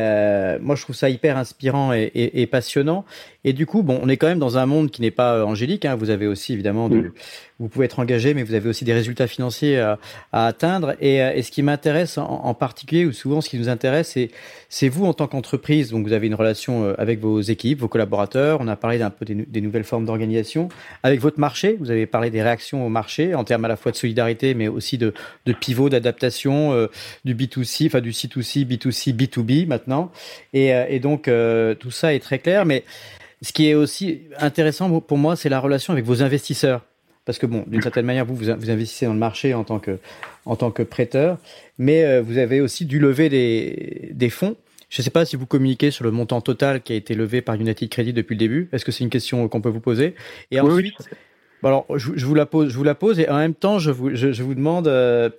moi, je trouve ça hyper inspirant et, passionnant. Et du coup, bon, on est quand même dans un monde qui n'est pas euh, angélique. Hein. Vous avez aussi évidemment, de, vous pouvez être engagé, mais vous avez aussi des résultats financiers à, à atteindre. Et, euh, et, ce qui m'intéresse en, en, particulier, ou souvent ce qui nous intéresse, c'est c'est vous en tant qu'entreprise. Donc, vous avez une relation euh, avec vos équipes, vos collaborateurs. On a parlé d'un peu des, des, nouvelles formes d'organisation. Avec votre marché, vous avez parlé des réactions au marché en termes à la fois de solidarité, mais aussi de, de pivot, d'adaptation, euh, du B2C, enfin du C2C, B2C, B2B maintenant. Et, euh, et donc, euh, tout ça est très clair. Mais ce qui est aussi intéressant pour moi, c'est la relation avec vos investisseurs. Parce que, bon, d'une certaine manière, vous, vous, investissez dans le marché en tant que, en tant que prêteur, mais euh, vous avez aussi dû lever des, des fonds. Je ne sais pas si vous communiquez sur le montant total qui a été levé par United Credit depuis le début. Est-ce que c'est une question qu'on peut vous poser? Et ensuite, alors, je, je, vous la pose, je vous la pose, et en même temps, je vous, je, je vous demande euh,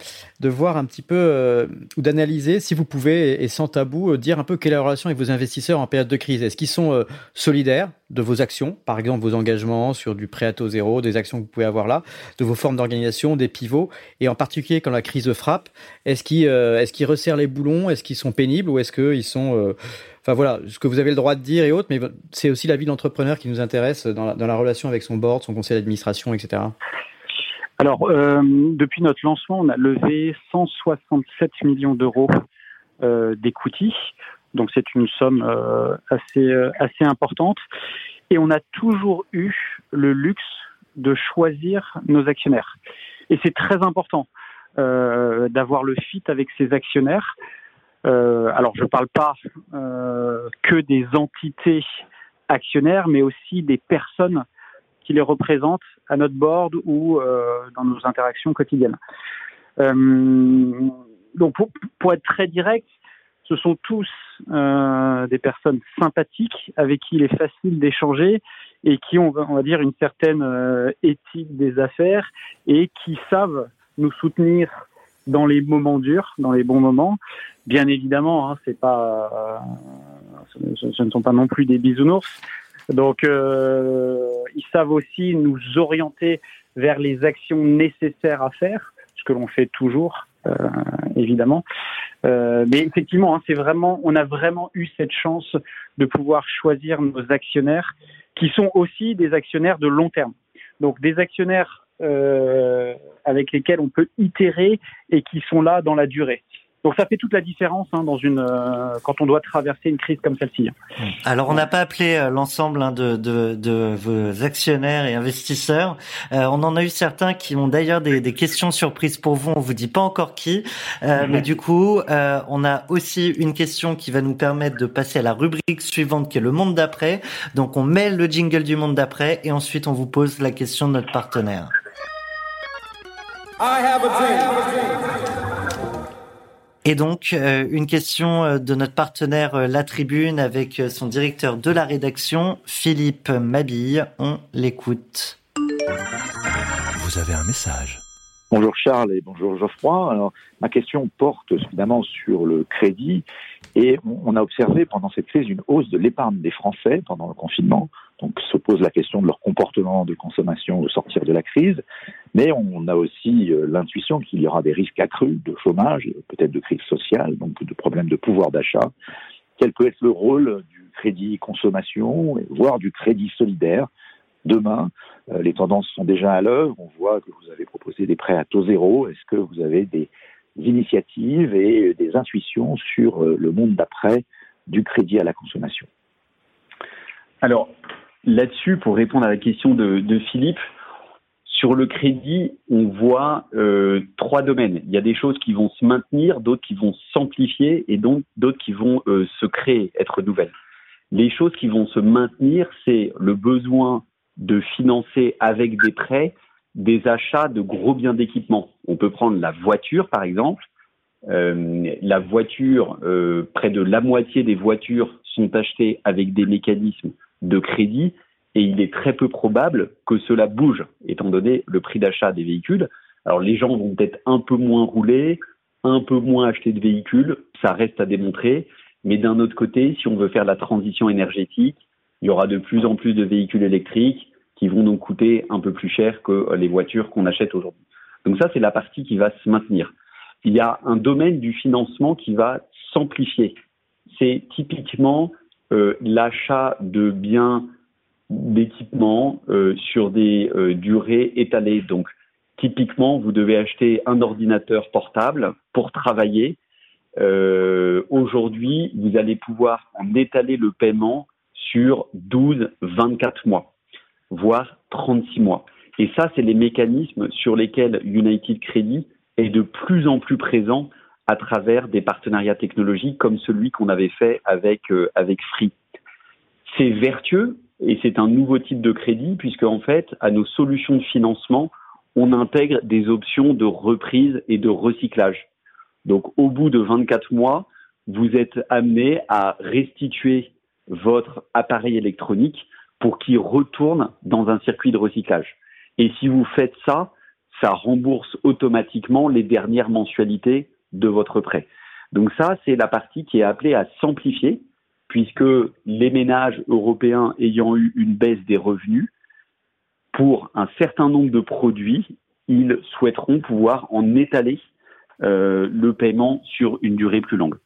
de voir un petit peu euh, ou d'analyser, si vous pouvez, et, sans tabou, euh, dire un peu quelle est la relation avec vos investisseurs en période de crise. Est-ce qu'ils sont euh, solidaires de vos actions, par exemple vos engagements sur du prêt à taux zéro, des actions que vous pouvez avoir là, de vos formes d'organisation, des pivots, et en particulier quand la crise frappe, est-ce qu'ils, est-ce qu'ils resserrent les boulons, est-ce qu'ils sont pénibles ou est-ce qu'ils sont Enfin voilà, ce que vous avez le droit de dire et autres, mais c'est aussi la vie d'entrepreneur qui nous intéresse dans la, relation avec son board, son conseil d'administration, etc. Alors, euh, depuis notre lancement, on a levé 167 millions d'euros euh, donc c'est une somme euh, assez, euh, assez importante, et on a toujours eu le luxe de choisir nos actionnaires. Et c'est très important d'avoir le fit avec ses actionnaires alors, je ne parle pas euh, que des entités actionnaires, mais aussi des personnes qui les représentent à notre board ou euh, dans nos interactions quotidiennes. Euh, donc, pour, pour, être très direct, ce sont tous euh, des personnes sympathiques avec qui il est facile d'échanger et qui ont, on va dire, une certaine euh, éthique des affaires et qui savent nous soutenir dans les moments durs, dans les bons moments. Bien évidemment, hein, c'est pas, euh, ce, ne sont pas non plus des bisounours. Donc, euh, ils savent aussi nous orienter vers les actions nécessaires à faire, ce que l'on fait toujours, euh, évidemment. Mais effectivement, hein, c'est vraiment, on a vraiment eu cette chance de pouvoir choisir nos actionnaires, qui sont aussi des actionnaires de long terme. Donc, des actionnaires euh, avec lesquels on peut itérer et qui sont là dans la durée. Donc ça fait toute la différence hein, dans une euh, quand on doit traverser une crise comme celle-ci. Alors on n'a pas appelé euh, l'ensemble hein, de, de, de, vos actionnaires et investisseurs. Euh, on en a eu certains qui ont d'ailleurs des, des, questions surprises pour vous. On vous dit pas encore qui, euh, mais du coup on a aussi une question qui va nous permettre de passer à la rubrique suivante qui est le monde d'après. Donc on met le jingle du monde d'après et ensuite on vous pose la question de notre partenaire. Et donc, euh, une question euh, de notre partenaire euh, La Tribune avec son directeur de la rédaction, Philippe Mabille. On l'écoute. Vous avez un message. Bonjour Charles et bonjour Geoffroy. Alors, ma question porte évidemment sur le crédit et on a observé pendant cette crise une hausse de l'épargne des Français pendant le confinement. Donc se pose la question de leur comportement de consommation au sortir de la crise, mais on a aussi euh, l'intuition qu'il y aura des risques accrus de chômage, peut-être de crise sociale, donc de problèmes de pouvoir d'achat. Quel peut être le rôle du crédit consommation, voire du crédit solidaire demain? Euh, Les tendances sont déjà à l'œuvre. On voit que vous avez proposé des prêts à taux zéro. Est-ce que vous avez des initiatives et des intuitions sur euh, le monde d'après du crédit à la consommation? Alors, là-dessus, pour répondre à la question de, Philippe, sur le crédit, on voit euh, trois domaines. Il y a des choses qui vont se maintenir, d'autres qui vont s'amplifier et donc d'autres qui vont euh, se créer, être nouvelles. Les choses qui vont se maintenir, c'est le besoin de financer avec des prêts des achats de gros biens d'équipement. On peut prendre la voiture, par exemple. Euh, la voiture, près de la moitié des voitures sont achetées avec des mécanismes de crédit et il est très peu probable que cela bouge, étant donné le prix d'achat des véhicules. Alors les gens vont peut-être un peu moins rouler, un peu moins acheter de véhicules, ça reste à démontrer, mais d'un autre côté, si on veut faire la transition énergétique, il y aura de plus en plus de véhicules électriques qui vont donc coûter un peu plus cher que les voitures qu'on achète aujourd'hui. Donc ça, c'est la partie qui va se maintenir. Il y a un domaine du financement qui va s'amplifier. C'est typiquement euh, l'achat de biens d'équipement euh, sur des euh, durées étalées. Donc, typiquement, vous devez acheter un ordinateur portable pour travailler. Aujourd'hui, vous allez pouvoir en étaler le paiement sur 12, 24 mois, voire 36 mois. Et ça, c'est les mécanismes sur lesquels United Credit est de plus en plus présent à travers des partenariats technologiques comme celui qu'on avait fait avec, euh, avec Free. C'est vertueux et c'est un nouveau type de crédit puisque en fait, à nos solutions de financement, on intègre des options de reprise et de recyclage. Donc au bout de 24 mois, vous êtes amené à restituer votre appareil électronique pour qu'il retourne dans un circuit de recyclage. Et si vous faites ça, ça rembourse automatiquement les dernières mensualités de votre prêt. Donc ça, c'est la partie qui est appelée à s'amplifier, puisque les ménages européens ayant eu une baisse des revenus, pour un certain nombre de produits, ils souhaiteront pouvoir en étaler euh, le paiement sur une durée plus longue.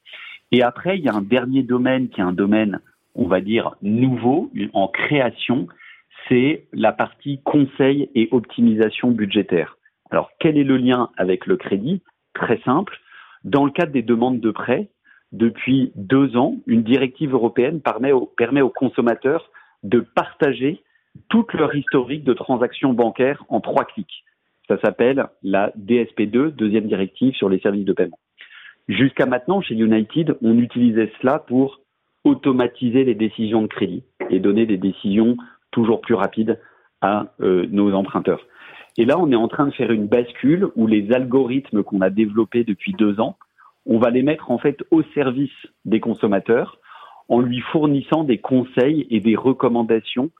Et après, il y a un dernier domaine qui est un domaine, on va dire, nouveau, en création, c'est la partie conseil et optimisation budgétaire. Alors, quel est le lien avec le crédit? Très simple. Dans le cadre des demandes de prêt, depuis deux ans, une directive européenne permet aux, permet consommateurs de partager toute leur historique de transactions bancaires en trois clics. Ça s'appelle la DSP2, deuxième directive sur les services de paiement. Jusqu'à maintenant, chez United, on utilisait cela pour automatiser les décisions de crédit et donner des décisions toujours plus rapides à euh, nos emprunteurs. Et là, on est en train de faire une bascule où les algorithmes qu'on a développés depuis deux ans, on va les mettre en fait au service des consommateurs en lui fournissant des conseils et des recommandations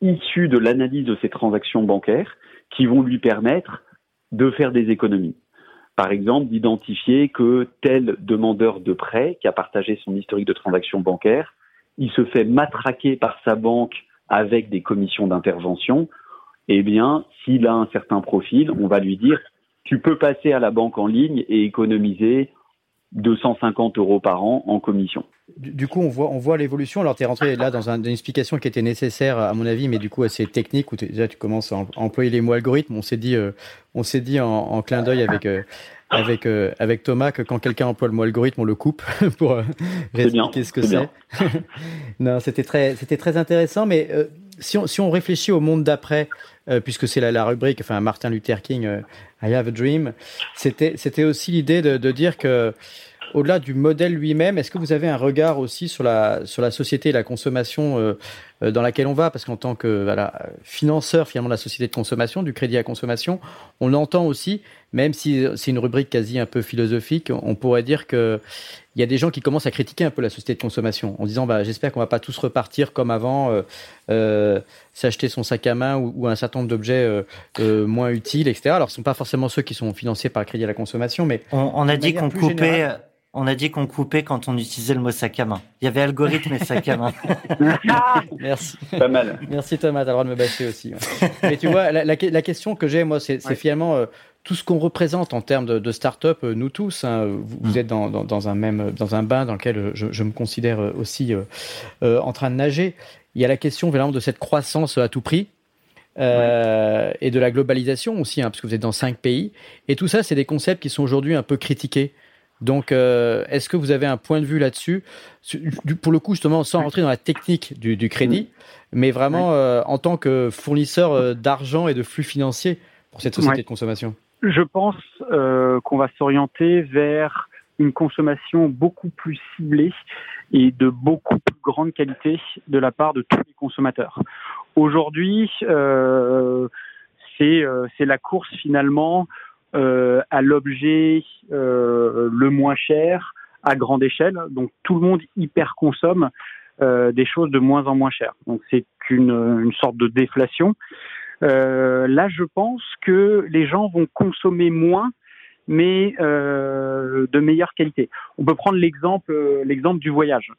issues de l'analyse de ces transactions bancaires qui vont lui permettre de faire des économies. Par exemple, d'identifier que tel demandeur de prêt qui a partagé son historique de transactions bancaires, il se fait matraquer par sa banque avec des commissions d'intervention eh bien, s'il a un certain profil, on va lui dire, tu peux passer à la banque en ligne et économiser 250 euros par an en commission. Du, coup, on voit, on voit l'évolution. Alors, tu es rentré là dans une explication qui était nécessaire, à mon avis, mais du coup assez technique, où déjà tu commences à employer les mots algorithmes. On s'est dit, euh, on s'est dit en, clin d'œil avec, euh, avec avec Thomas que quand quelqu'un emploie le mot algorithme, on le coupe pour expliquer ce que c'est. non, c'était très c'était très intéressant, mais si on, si on réfléchit au monde d'après, puisque c'est la, la, rubrique, enfin Martin Luther King, I Have a Dream, c'était aussi l'idée de, de, dire que au-delà du modèle lui-même, est-ce que vous avez un regard aussi sur la, sur la société et la consommation euh, euh, dans laquelle on va Parce qu'en tant que voilà, financeur finalement de la société de consommation, du crédit à consommation, on entend aussi, même si c'est une rubrique quasi un peu philosophique, on pourrait dire que il y a des gens qui commencent à critiquer un peu la société de consommation en disant bah, j'espère qu'on va pas tous repartir comme avant, euh, euh, s'acheter son sac à main ou, ou un certain nombre d'objets euh, euh, moins utiles, etc. Alors ce sont pas forcément ceux qui sont financés par le crédit à la consommation, mais on, on a dit qu'on coupait. On a dit qu'on coupait quand on utilisait le mot sac à main. Il y avait algorithme et sac à main. Merci. Pas mal. Merci Thomas, t'as le droit de me bâcher aussi. Mais tu vois, la, la, la question que j'ai, moi, c'est ouais. finalement euh, tout ce qu'on représente en termes de, de start-up, euh, nous tous. Hein, vous, vous, êtes dans, dans, dans, un même, dans un bain dans lequel je, je me considère aussi euh, euh, en train de nager. Il y a la question vraiment de cette croissance à tout prix. Euh, ouais. et de la globalisation aussi, hein, parce que vous êtes dans cinq pays. Et tout ça, c'est des concepts qui sont aujourd'hui un peu critiqués. Donc, euh, est-ce que vous avez un point de vue là-dessus? Pour le coup, justement, sans rentrer dans la technique du, du crédit, mais vraiment euh, en tant que fournisseur euh, d'argent et de flux financiers pour cette société ouais. de consommation. Je pense euh, qu'on va s'orienter vers une consommation beaucoup plus ciblée et de beaucoup plus grande qualité de la part de tous les consommateurs. Aujourd'hui, c'est la course finalement à l'objet euh, le moins cher à grande échelle. Donc tout le monde hyper consomme euh, des choses de moins en moins chères. Donc c'est une, une sorte de déflation. Euh, là, je pense que les gens vont consommer moins, mais euh, de meilleure qualité. On peut prendre l'exemple l'exemple du voyage.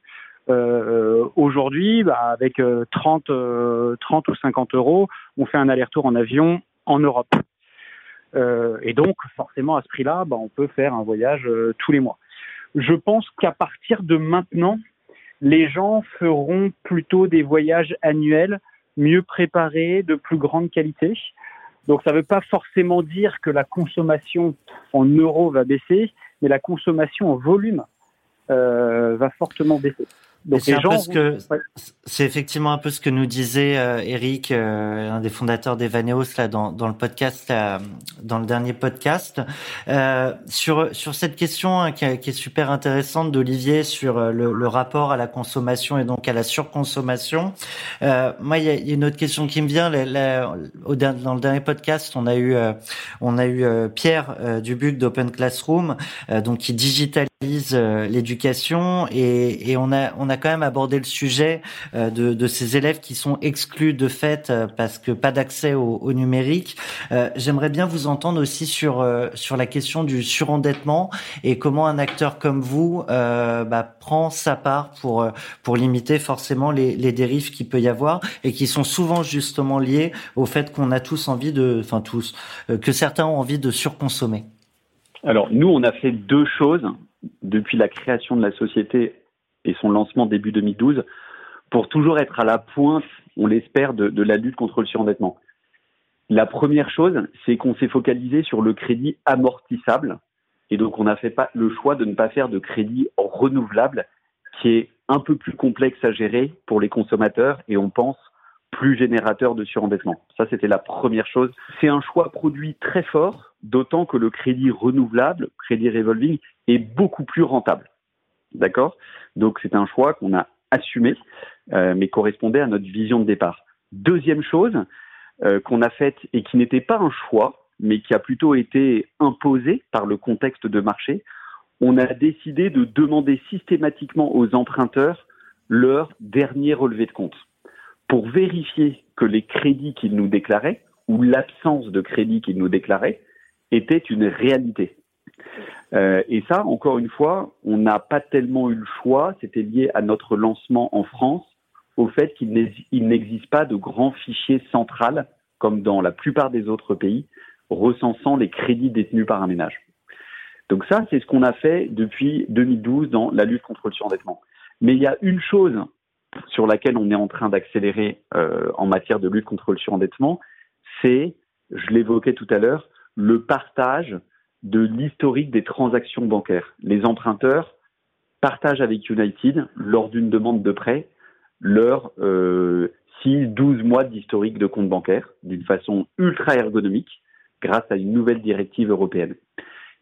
Euh, Aujourd'hui, bah, avec 30, 30 ou 50 euros, on fait un aller-retour en avion en Europe. Euh, et donc, forcément, à ce prix-là, bah, on peut faire un voyage euh, tous les mois. Je pense qu'à partir de maintenant, les gens feront plutôt des voyages annuels, mieux préparés, de plus grande qualité. Donc, ça ne veut pas forcément dire que la consommation en euros va baisser, mais la consommation en volume euh, va fortement baisser. Donc les gens, que ouais. c'est effectivement un peu ce que nous disait euh, Eric, euh, un des fondateurs d'Evaneos là dans, dans le podcast, là, dans le dernier podcast, euh, sur sur cette question hein, qui, qui, est super intéressante d'Olivier sur euh, le, le, rapport à la consommation et donc à la surconsommation. Euh, moi, il y a, y a, une autre question qui me vient. La, la, au, dans le dernier podcast, on a eu on a eu Pierre Dubuc d'Open Classroom, donc qui digitalise l'éducation et, on a on a quand même abordé le sujet euh, de, ces élèves qui sont exclus de fait euh, parce que pas d'accès au, numérique. Euh, J'aimerais bien vous entendre aussi sur euh, sur la question du surendettement et comment un acteur comme vous euh, bah, prend sa part pour pour limiter forcément les, les dérives qu'il peut y avoir et qui sont souvent justement liées au fait qu'on a tous envie de, enfin tous, que certains ont envie de surconsommer. Alors nous, on a fait deux choses depuis la création de la société et son lancement début 2012 pour toujours être à la pointe, on l'espère, de, la lutte contre le surendettement. La première chose, c'est qu'on s'est focalisé sur le crédit amortissable et donc on a fait pas le choix de ne pas faire de crédit renouvelable qui est un peu plus complexe à gérer pour les consommateurs et on pense plus générateur de surendettement. Ça, c'était la première chose. C'est un choix produit très fort, d'autant que le crédit renouvelable, crédit revolving, est beaucoup plus rentable. D'accord? Donc c'est un choix qu'on a assumé, euh, mais correspondait à notre vision de départ. Deuxième chose euh, qu'on a faite et qui n'était pas un choix, mais qui a plutôt été imposé par le contexte de marché, on a décidé de demander systématiquement aux emprunteurs leur dernier relevé de compte pour vérifier que les crédits qu'ils nous déclaraient ou l'absence de crédit qu'ils nous déclaraient était une réalité. Euh, et ça, encore une fois, on n'a pas tellement eu le choix. C'était lié à notre lancement en France, au fait qu'il n'existe pas de grand fichier central, comme dans la plupart des autres pays, recensant les crédits détenus par un ménage. Donc ça, c'est ce qu'on a fait depuis 2012 dans la lutte contre le surendettement. Mais il y a une chose sur laquelle on est en train d'accélérer euh, en matière de lutte contre le surendettement, c'est, je l'évoquais tout à l'heure, le partage de l'historique des transactions bancaires. Les emprunteurs partagent avec United, lors d'une demande de prêt, leurs euh, 6-12 mois d'historique de compte bancaire d'une façon ultra ergonomique grâce à une nouvelle directive européenne.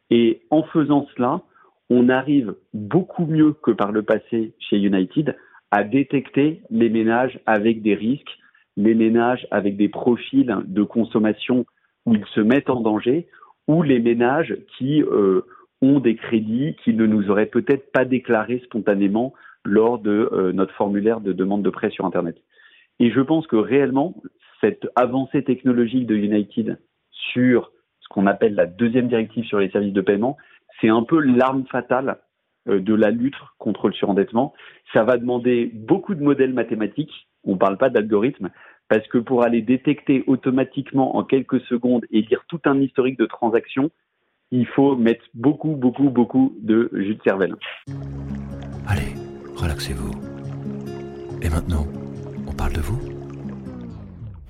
Et en faisant cela, on arrive beaucoup mieux que par le passé chez United à détecter les ménages avec des risques, les ménages avec des profils de consommation où ils se mettent en danger, ou les ménages qui euh, ont des crédits qu'ils ne nous auraient peut-être pas déclarés spontanément lors de euh, notre formulaire de demande de prêt sur Internet. Et je pense que réellement, cette avancée technologique de United sur ce qu'on appelle la deuxième directive sur les services de paiement, c'est un peu l'arme fatale de la lutte contre le surendettement. Ça va demander beaucoup de modèles mathématiques, on ne parle pas d'algorithmes, parce que pour aller détecter automatiquement en quelques secondes et lire tout un historique de transactions, il faut mettre beaucoup, beaucoup, beaucoup de jus de cervelle. Allez, relaxez-vous. Et maintenant, on parle de vous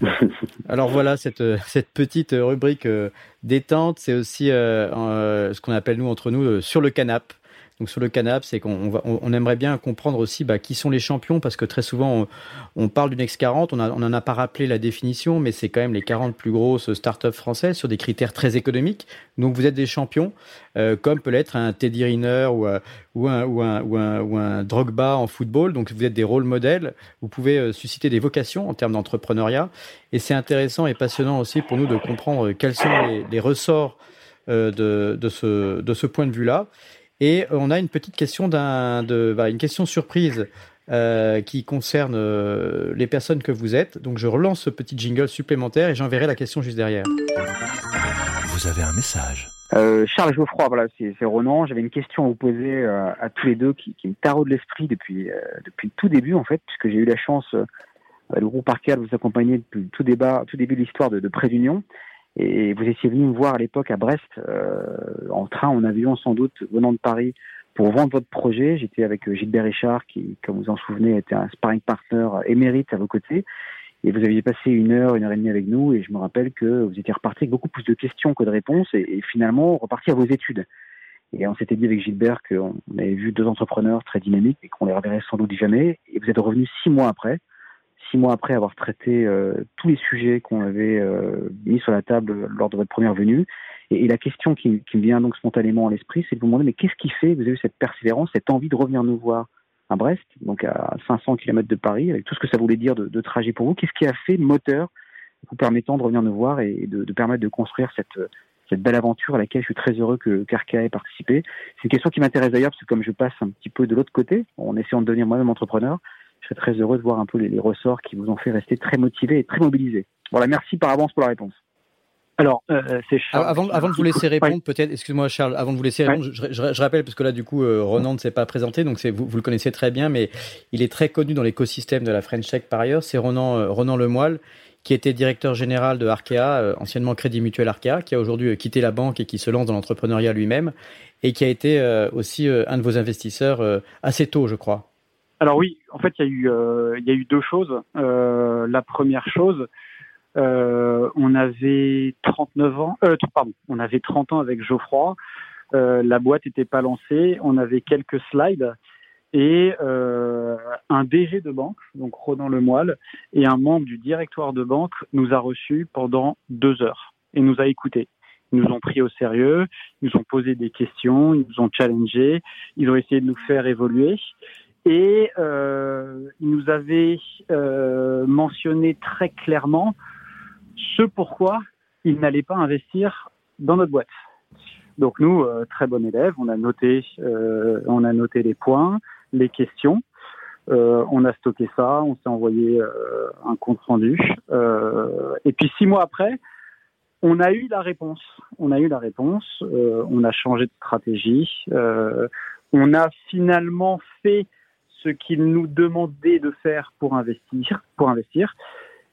Alors voilà, cette, cette petite rubrique euh, détente, c'est aussi euh, euh, ce qu'on appelle nous entre nous euh, sur le canapé. Donc sur le canapé, c'est qu'on on aimerait bien comprendre aussi bah, qui sont les champions, parce que très souvent on, parle d'une X40, on n'en a pas rappelé la définition, mais c'est quand même les 40 plus grosses startups françaises sur des critères très économiques. Donc vous êtes des champions, euh, comme peut l'être un Teddy Riner ou, euh, ou, un, ou, un, ou, un, Drogba en football. Donc vous êtes des rôles modèles, vous pouvez euh, susciter des vocations en termes d'entrepreneuriat. Et c'est intéressant et passionnant aussi pour nous de comprendre quels sont les, les ressorts de, de, ce, de ce point de vue-là. Et on a une petite question d'un, de, bah, une question surprise euh, qui concerne euh, les personnes que vous êtes. Donc je relance ce petit jingle supplémentaire et j'enverrai la question juste derrière. Vous avez un message. Euh, Charles Geoffroy, voilà, c'est c'est Ronan. J'avais une question à vous poser euh, à tous les deux qui, qui me taraude l'esprit depuis, euh, depuis le tout début, en fait, puisque j'ai eu la chance, euh, le groupe Arcade, de vous accompagner depuis le tout, débat, tout début de l'histoire de, de Près d'Union. Et vous étiez venu me voir à l'époque à Brest, euh, en train, en avion sans doute, venant de Paris, pour vendre votre projet. J'étais avec euh, Gilbert Richard, qui, comme vous en souvenez, était un sparring partner émérite à vos côtés. Et vous aviez passé une heure, une heure et demie avec nous, et je me rappelle que vous étiez reparti avec beaucoup plus de questions que de réponses, et, et finalement reparti à vos études. Et on s'était dit avec Gilbert qu'on avait vu deux entrepreneurs très dynamiques et qu'on les reverrait sans doute jamais. Et vous êtes revenu six mois après, six mois après avoir traité euh, tous les sujets qu'on avait euh, mis sur la table lors de votre première venue. Et, la question qui, me vient donc spontanément à l'esprit, c'est de vous demander mais qu'est-ce qui fait que vous avez eu cette persévérance, cette envie de revenir nous voir à Brest, donc à 500 km de Paris, avec tout ce que ça voulait dire de, trajet pour vous? Qu'est-ce qui a fait le moteur vous permettant de revenir nous voir et de, permettre de construire cette, cette belle aventure à laquelle je suis très heureux que qu'Arca ait participé? C'est une question qui m'intéresse d'ailleurs parce que comme je passe un petit peu de l'autre côté, en essayant de devenir moi-même entrepreneur, je serais très heureux de voir un peu les, les ressorts qui vous ont fait rester très motivé et très mobilisé. Voilà, merci par avance pour la réponse. Alors, euh, c'est Charles. Ah, Avant, avant de vous laisser répondre, peut-être, excuse-moi Charles, avant de vous laisser répondre, je, je- je rappelle, parce que là, du coup, euh, Ronan ne s'est pas présenté, donc vous, vous le connaissez très bien, mais il est très connu dans l'écosystème de la French Tech par ailleurs. C'est Ronan, euh, Ronan Lemoyle, qui était directeur général de Arkea, euh, anciennement Crédit Mutuel Arkea, qui a aujourd'hui euh, quitté la banque et qui se lance dans l'entrepreneuriat lui-même, et qui a été euh, aussi euh, un de vos investisseurs euh, assez tôt, je crois. Alors oui, en fait, il y a eu, euh, eu deux choses. Euh, la première chose, euh, on avait 39 ans, euh, pardon, on avait 30 ans avec Geoffroy. Euh, la boîte n'était pas lancée. On avait quelques slides et euh, un DG de banque, donc Ronan Lemoyle, et un membre du directoire de banque nous a reçus pendant deux heures et nous a écoutés. Ils nous ont pris au sérieux, ils nous ont posé des questions, ils nous ont challengés, ils ont essayé de nous faire évoluer. Et euh, il nous avait euh, mentionné très clairement ce pourquoi il n'allait pas investir dans notre boîte. Donc nous, euh, très bon élève, on a noté, euh, on a noté les points, les questions, euh, on a stocké ça, on s'est envoyé euh, un compte rendu. Et puis six mois après, on a eu la réponse. On a eu la réponse. on a changé de stratégie. on a finalement fait ce qu'il nous demandait de faire pour investir, pour investir.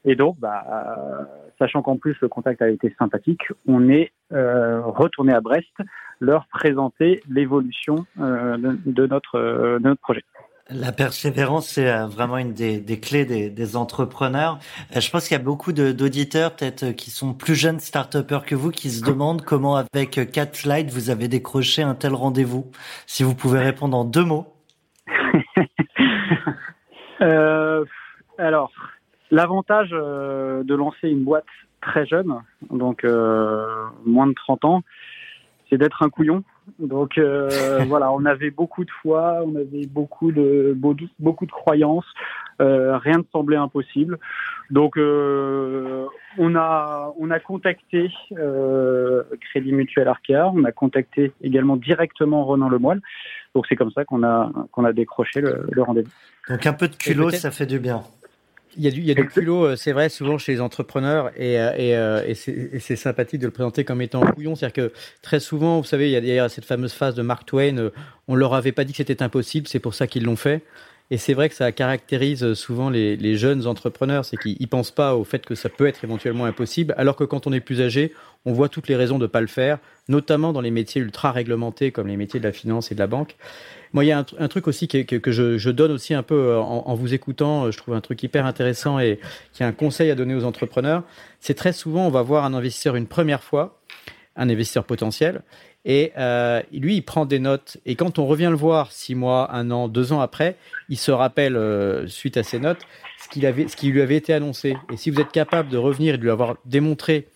Et donc, bah, euh, sachant qu'en plus le contact a été sympathique, on est euh, retourné à Brest leur présenter l'évolution euh, de, notre, projet. La persévérance, c'est vraiment une des, clés des, entrepreneurs. Je pense qu'il y a beaucoup d'auditeurs, peut-être, qui sont plus jeunes start que vous, qui se demandent comment, avec quatre slides, vous avez décroché un tel rendez-vous. Si vous pouvez répondre en deux mots. Alors, l'avantage de lancer une boîte très jeune, donc moins de 30 ans, c'est d'être un couillon. Donc euh, voilà, on avait beaucoup de foi, on avait beaucoup de beaucoup de croyances, euh, rien ne semblait impossible. Donc euh, on a on a contacté Crédit Mutuel Arkea, on a contacté également directement Ronan Lemoyle. Donc c'est comme ça qu'on a qu'on a décroché le, le rendez-vous. Donc un peu de culot, ça fait du bien. Il y a du, il y a du culot, euh, c'est vrai, souvent chez les entrepreneurs, et, euh, et, euh, et c'est sympathique de le présenter comme étant couillon. C'est-à-dire que très souvent, vous savez, il y a cette fameuse phase de Mark Twain, on leur avait pas dit que c'était impossible, c'est pour ça qu'ils l'ont fait. Et c'est vrai que ça caractérise souvent les, jeunes entrepreneurs, c'est qu'ils pensent pas au fait que ça peut être éventuellement impossible, alors que quand on est plus âgé, on voit toutes les raisons de pas le faire, notamment dans les métiers ultra réglementés comme les métiers de la finance et de la banque. Moi, il y a un, truc aussi que, je, donne aussi un peu euh, en, en, vous écoutant. Euh, je trouve un truc hyper intéressant et qui est un conseil à donner aux entrepreneurs. C'est très souvent, on va voir un investisseur une première fois, un investisseur potentiel, et euh, lui, il prend des notes. Et quand on revient le voir six mois, un an, deux ans après, il se rappelle, euh, suite à ces notes, ce, avait, ce qui lui avait été annoncé. Et si vous êtes capable de revenir et de lui avoir démontré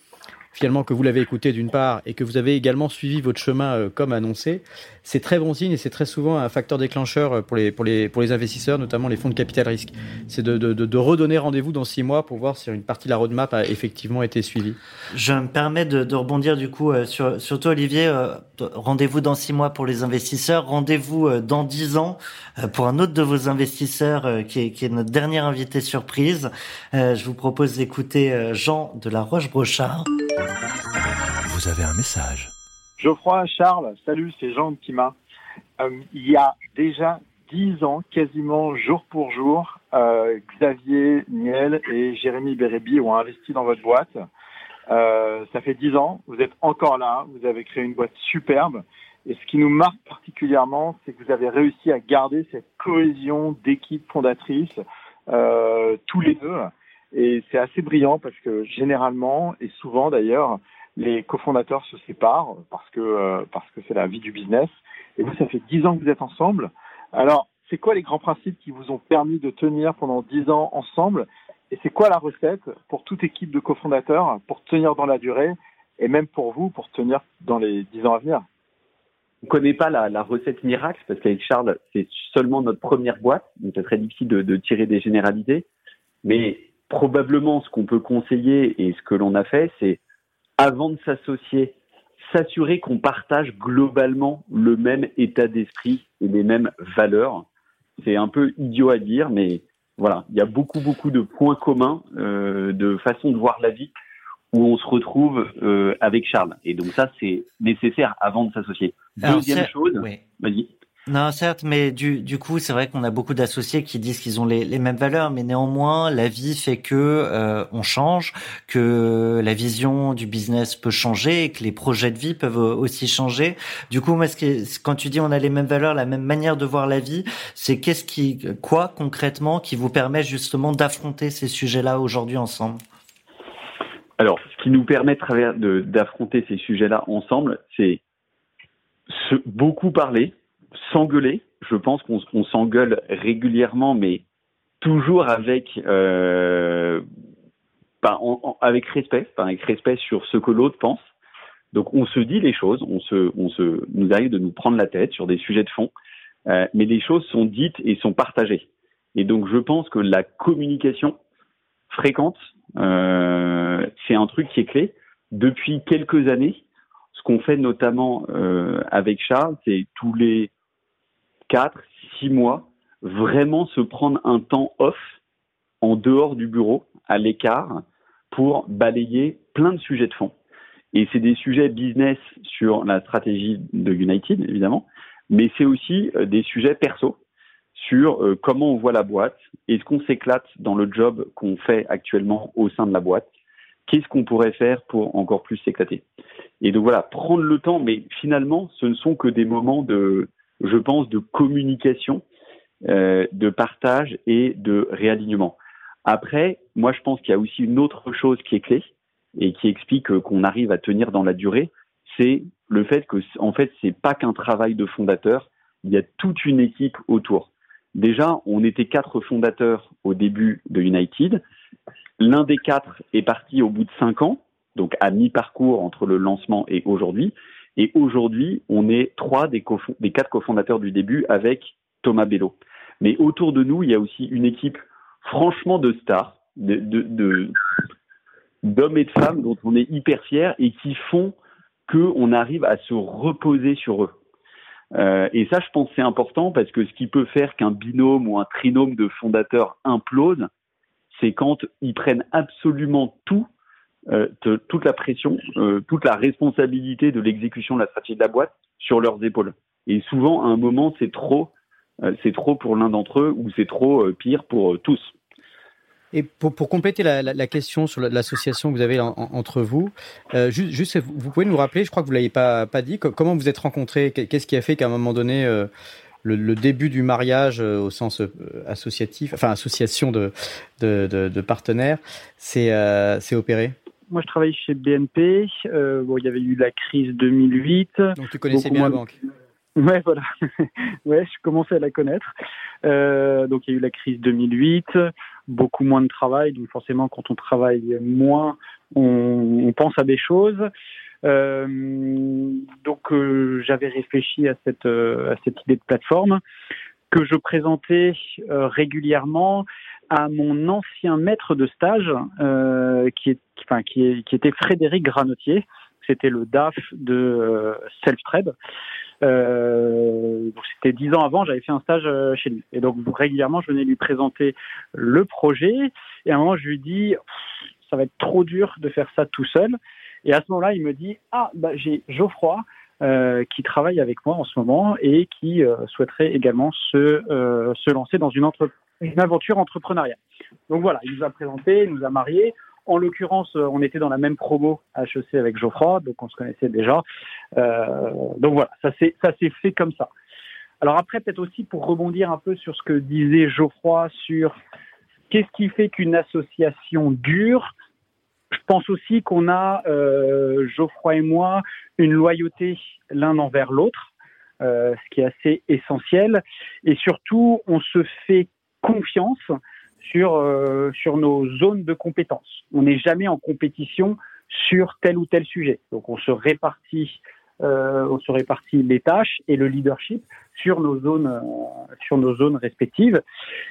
finalement que vous l'avez écouté d'une part et que vous avez également suivi votre chemin euh, comme annoncé, c'est très bon signe et c'est très souvent un facteur déclencheur euh, pour les, pour les, pour les investisseurs, notamment les fonds de capital risque. C'est de, de, de, redonner rendez-vous dans six mois pour voir si une partie de la roadmap a effectivement été suivie. Je me permets de, de rebondir du coup euh, sur, sur toi Olivier. rendez-vous dans six mois pour les investisseurs, rendez-vous dans dix ans pour un autre de vos investisseurs qui est, qui est notre dernier invité surprise. je vous propose d'écouter Jean de la Roche-Brochard. Vous avez un message. Geoffroy, Charles, salut, c'est Jean de. Euh, il y a déjà dix ans, quasiment jour pour jour, euh, Xavier Niel et Jérémy Bérébi ont investi dans votre boîte. Euh, ça fait dix ans, vous êtes encore là, vous avez créé une boîte superbe. Et ce qui nous marque particulièrement, c'est que vous avez réussi à garder cette cohésion d'équipe fondatrice tous les deux. Et c'est assez brillant parce que généralement, et souvent d'ailleurs, les cofondateurs se séparent parce que euh, parce que c'est la vie du business. Et vous, ça fait dix ans que vous êtes ensemble. Alors, c'est quoi les grands principes qui vous ont permis de tenir pendant dix ans ensemble? Et c'est quoi la recette pour toute équipe de cofondateurs pour tenir dans la durée et même pour vous pour tenir dans les dix ans à venir? On ne connaît pas la, recette miracle parce qu'avec Charles, c'est seulement notre première boîte, donc c'est très difficile de, de tirer des généralités. Mais probablement ce qu'on peut conseiller et ce que l'on a fait, c'est avant de s'associer, s'assurer qu'on partage globalement le même état d'esprit et les mêmes valeurs. C'est un peu idiot à dire, mais voilà, il y a beaucoup beaucoup de points communs, euh, de façon de voir la vie où on se retrouve euh, avec Charles. Et donc ça, c'est nécessaire avant de s'associer. Deuxième chose, vas-y. Non, certes, mais du, du coup, c'est vrai qu'on a beaucoup d'associés qui disent qu'ils ont les, les, mêmes valeurs, mais néanmoins, la vie fait que euh, on change, que la vision du business peut changer, et que les projets de vie peuvent aussi changer. Du coup, moi, ce quand tu dis on a les mêmes valeurs, la même manière de voir la vie, c'est qu'est-ce qui, quoi concrètement, qui vous permet justement d'affronter ces sujets-là aujourd'hui ensemble? Alors, ce qui nous permet d'affronter ces sujets-là ensemble, c'est beaucoup parler s'engueuler. Je pense qu'on s'engueule régulièrement, mais toujours avec euh, avec respect, avec respect sur ce que l'autre pense. Donc on se dit les choses, on se, on se, nous arrive de nous prendre la tête sur des sujets de fond, euh, mais les choses sont dites et sont partagées. Et donc je pense que la communication fréquente, euh, c'est un truc qui est clé. Depuis quelques années, ce qu'on fait notamment avec Charles, c'est tous les quatre, six mois, vraiment se prendre un temps off en dehors du bureau, à l'écart, pour balayer plein de sujets de fond. Et c'est des sujets business sur la stratégie de United, évidemment, mais c'est aussi euh, des sujets perso sur euh, comment on voit la boîte, est-ce qu'on s'éclate dans le job qu'on fait actuellement au sein de la boîte, qu'est-ce qu'on pourrait faire pour encore plus s'éclater? Et donc voilà, prendre le temps, mais finalement, ce ne sont que des moments de, je pense, de communication euh, de partage et de réalignement. Après, moi, je pense qu'il y a aussi une autre chose qui est clé et qui explique qu'on arrive à tenir dans la durée, c'est le fait que, en fait, c'est pas qu'un travail de fondateur, il y a toute une équipe autour. Déjà, on était quatre fondateurs au début de United. L'un des quatre est parti au bout de cinq ans, donc à mi-parcours entre le lancement et aujourd'hui. Et aujourd'hui, on est trois des, quatre cofondateurs du début avec Thomas Bello. Mais autour de nous, il y a aussi une équipe franchement de stars, de, de, d'hommes et de femmes dont on est hyper fiers et qui font qu'on arrive à se reposer sur eux. Euh, et ça, je pense, c'est important parce que ce qui peut faire qu'un binôme ou un trinôme de fondateurs implose, c'est quand ils prennent absolument tout, euh, toute la pression, euh, toute la responsabilité de l'exécution de la stratégie de la boîte sur leurs épaules. Et souvent, à un moment, c'est trop, c'est trop pour l'un d'entre eux ou c'est trop pire pour tous. Et pour, compléter la, question sur l'association que vous avez entre vous, euh, juste, vous pouvez nous rappeler, je crois que vous l'avez pas, pas dit, comment vous êtes rencontrés Qu'est-ce qui a fait qu'à un moment donné, euh, le, début du mariage euh, au sens euh, associatif, enfin association de, de, partenaires, s'est euh, opéré? Moi, je travaille chez BNP. bon, il y avait eu la crise 2008. Donc, tu connaissais bien la banque. Ouais, voilà. ouais, je commençais à la connaître. Euh, donc, il y a eu la crise 2008, beaucoup moins de travail. Donc, forcément, quand on travaille moins, on, on pense à des choses. Euh, donc, euh, j'avais réfléchi à cette, euh, à cette idée de plateforme que je présentais euh, régulièrement à mon ancien maître de stage, qui, est, enfin, qui, est, qui était Frédéric Granotier. C'était le DAF de Selftrade. Euh, c'était dix ans avant, j'avais fait un stage euh, chez lui. Et donc régulièrement, je venais lui présenter le projet. Et à un moment, je lui dis, ça va être trop dur de faire ça tout seul. Et à ce moment-là, il me dit, ah, bah, j'ai Geoffroy. Euh, qui travaille avec moi en ce moment et qui euh, souhaiterait également se, euh, lancer dans une, entre une aventure entrepreneuriale. Donc voilà, il nous a présenté, il nous a mariés. En l'occurrence, on était dans la même promo HEC avec Geoffroy, donc on se connaissait déjà. Euh, donc voilà, ça s'est fait comme ça. Alors après, peut-être aussi pour rebondir un peu sur ce que disait Geoffroy sur qu'est-ce qui fait qu'une association dure. Je pense aussi qu'on a, euh, Geoffroy et moi, une loyauté l'un envers l'autre, euh, ce qui est assez essentiel. Et surtout, on se fait confiance sur, euh, sur nos zones de compétences. On n'est jamais en compétition sur tel ou tel sujet. Donc on se répartit, euh, on se répartit les tâches et le leadership sur nos zones, euh, sur nos zones respectives.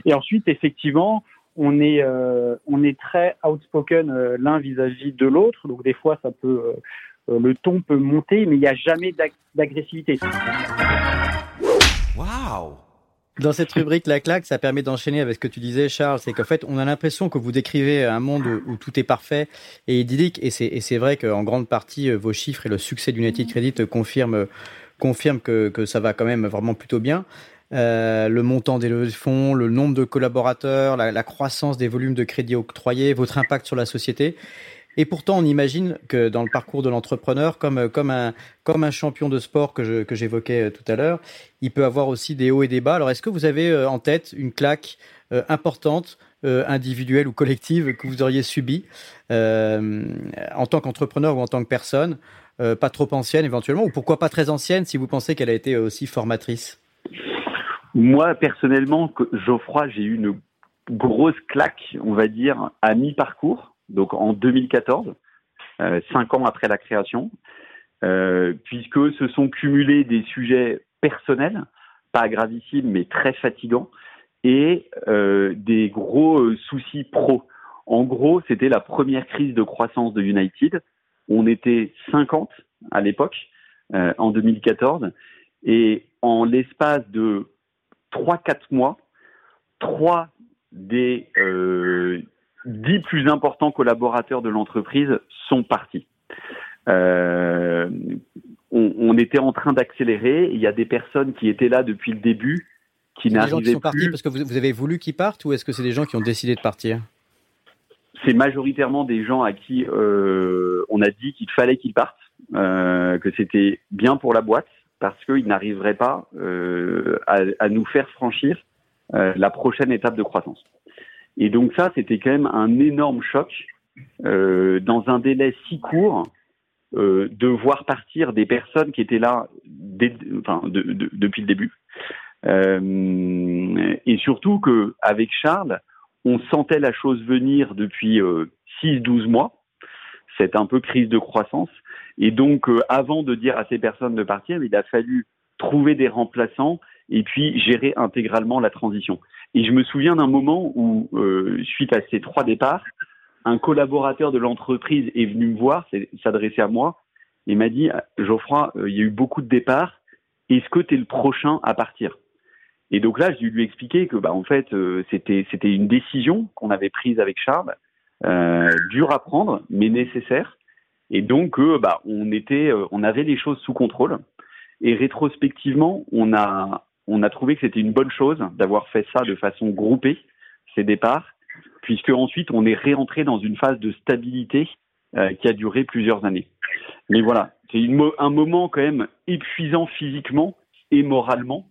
Et ensuite, effectivement, on est, on est très outspoken l'un vis-à-vis de l'autre. Donc des fois, ça peut, le ton peut monter, mais il n'y a jamais d'agressivité. Waouh dans cette rubrique La claque, ça permet d'enchaîner avec ce que tu disais, Charles, c'est qu'en fait, on a l'impression que vous décrivez un monde où tout est parfait et idyllique, et c'est vrai qu'en grande partie, euh, vos chiffres et le succès d'United Credit confirment, confirment que, que ça va quand même vraiment plutôt bien. Euh, le montant des levées de fonds, le nombre de collaborateurs, la, la croissance des volumes de crédits octroyés, votre impact sur la société. Et pourtant, on imagine que dans le parcours de l'entrepreneur, comme, comme, un, comme un champion de sport que, j'évoquais euh, tout à l'heure, il peut avoir aussi des hauts et des bas. Alors, est-ce que vous avez euh, en tête une claque euh, importante, individuelle ou collective, que vous auriez subie en tant qu'entrepreneur ou en tant que personne, pas trop ancienne éventuellement, ou pourquoi pas très ancienne si vous pensez qu'elle a été aussi formatrice? Moi, personnellement, Geoffroy, j'ai eu une grosse claque, on va dire, à mi-parcours donc en 2014, euh, cinq ans après la création, euh, puisque se sont cumulés des sujets personnels, pas gravissimes mais très fatigants, et euh, des gros soucis pro. En gros, c'était la première crise de croissance de United. On était 50 à l'époque, en 2014, et en l'espace de 3-4 mois, trois des dix plus importants collaborateurs de l'entreprise sont partis. Euh, on, on, était en train d'accélérer. Il y a des personnes qui étaient là depuis le début qui n'arrivaient plus. Des gens qui sont partis parce que vous, vous avez voulu qu'ils partent ou est-ce que c'est des gens qui ont décidé de partir? C'est majoritairement des gens à qui euh, on a dit qu'il fallait qu'ils partent, euh, que c'était bien pour la boîte parce qu'ils n'arriveraient pas euh, à, à, nous faire franchir la prochaine étape de croissance. Et donc ça, c'était quand même un énorme choc dans un délai si court de voir partir des personnes qui étaient là enfin, depuis le début. et surtout qu'avec Charles, on sentait la chose venir depuis 6-12 mois, cette un peu crise de croissance. Et donc, euh, avant de dire à ces personnes de partir, il a fallu trouver des remplaçants et puis gérer intégralement la transition. Et je me souviens d'un moment où, euh, suite à ces trois départs, un collaborateur de l'entreprise est venu me voir, s'adresser à moi, et m'a dit Geoffroy, euh, il y a eu beaucoup de départs, est-ce que tu es le prochain à partir? Et donc là, je lui ai expliqué que, bah, en fait, c'était c'était une décision qu'on avait prise avec Charles, euh, dur à prendre, mais nécessaire. Et donc, euh, bah, on était, euh, on avait les choses sous contrôle. Et rétrospectivement, on a, on a trouvé que c'était une bonne chose d'avoir fait ça de façon groupée, ces départs, puisque ensuite on est réentré dans une phase de stabilité qui a duré plusieurs années. Mais voilà, c'est un moment quand même épuisant physiquement et moralement.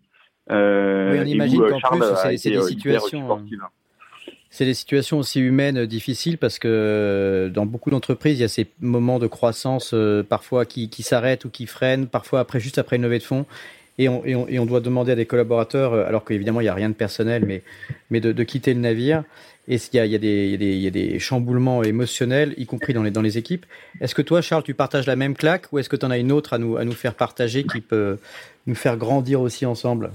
Euh, oui, on imagine qu'en plus, c'est des situations. C'est des situations aussi humaines euh, difficiles parce que euh, dans beaucoup d'entreprises, il y a ces moments de croissance euh, parfois qui, qui s'arrêtent ou qui freinent, parfois après, juste après une levée de fonds. Et on, doit demander à des collaborateurs, alors qu'évidemment, il n'y a rien de personnel, mais, de, quitter le navire. Et il y a, y, a des, chamboulements émotionnels, y compris dans les, équipes. Est-ce que toi, Charles, tu partages la même claque ou est-ce que tu en as une autre à nous, faire partager qui peut nous faire grandir aussi ensemble?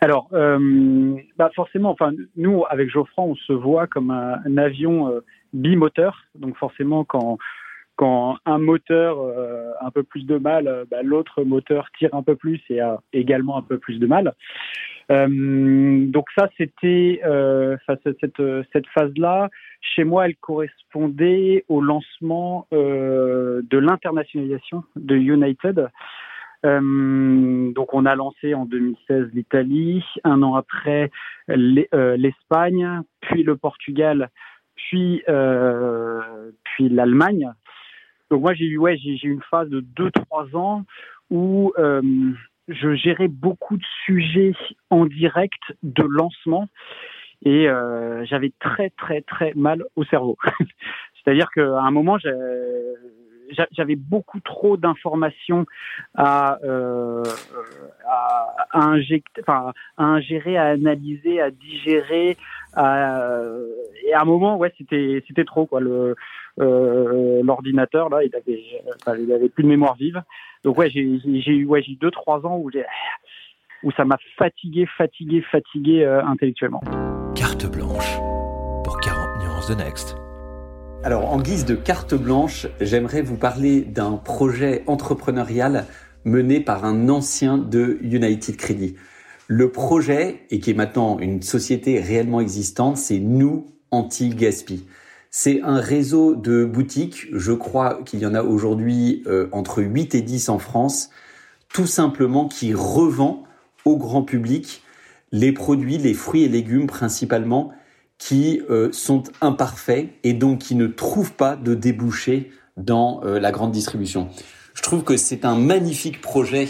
Alors, euh, bah forcément, enfin, nous, avec Geoffroy, on se voit comme un, avion euh, bimoteur. Donc, forcément, quand, quand un moteur euh, a un peu plus de mal, bah, l'autre moteur tire un peu plus et a également un peu plus de mal. donc ça, c'était cette, cette phase-là. Chez moi, elle correspondait au lancement de l'internationalisation de United. Euh, donc on a lancé en 2016 l'Italie, un an après euh, l'Espagne, puis le Portugal, puis euh, puis l'Allemagne. Donc moi j'ai eu ouais j'ai eu une phase de 2-3 ans où euh, je gérais beaucoup de sujets en direct de lancement et euh, j'avais très très très mal au cerveau. C'est-à-dire qu'à un moment, j'avais beaucoup trop d'informations à, euh, à, ingérer, à analyser, à digérer. Et à un moment, ouais, c'était c'était trop quoi. Euh, l'ordinateur là, il avait il avait plus de mémoire vive. Donc ouais, j'ai eu ouais j'ai deux trois ans où où ça m'a fatigué, fatigué, fatigué euh, intellectuellement. Carte blanche pour 40 nuances de Next. Alors, en guise de carte blanche, j'aimerais vous parler d'un projet entrepreneurial mené par un ancien de United Credit. Le projet, et qui est maintenant une société réellement existante, c'est Nous Anti-Gaspi. C'est un réseau de boutiques, je crois qu'il y en a aujourd'hui euh, entre 8 et 10 en France, tout simplement qui revend au grand public les produits, les fruits et légumes principalement, qui euh, sont imparfaits et donc qui ne trouvent pas de débouchés dans euh, la grande distribution. Je trouve que c'est un magnifique projet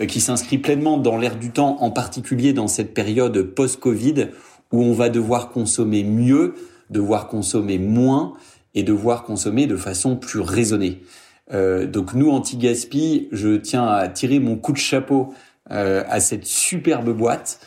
euh, qui s'inscrit pleinement dans l'air du temps, en particulier dans cette période post-Covid où on va devoir consommer mieux, devoir consommer moins et devoir consommer de façon plus raisonnée. donc nous, anti-gaspi, je tiens à tirer mon coup de chapeau à cette superbe boîte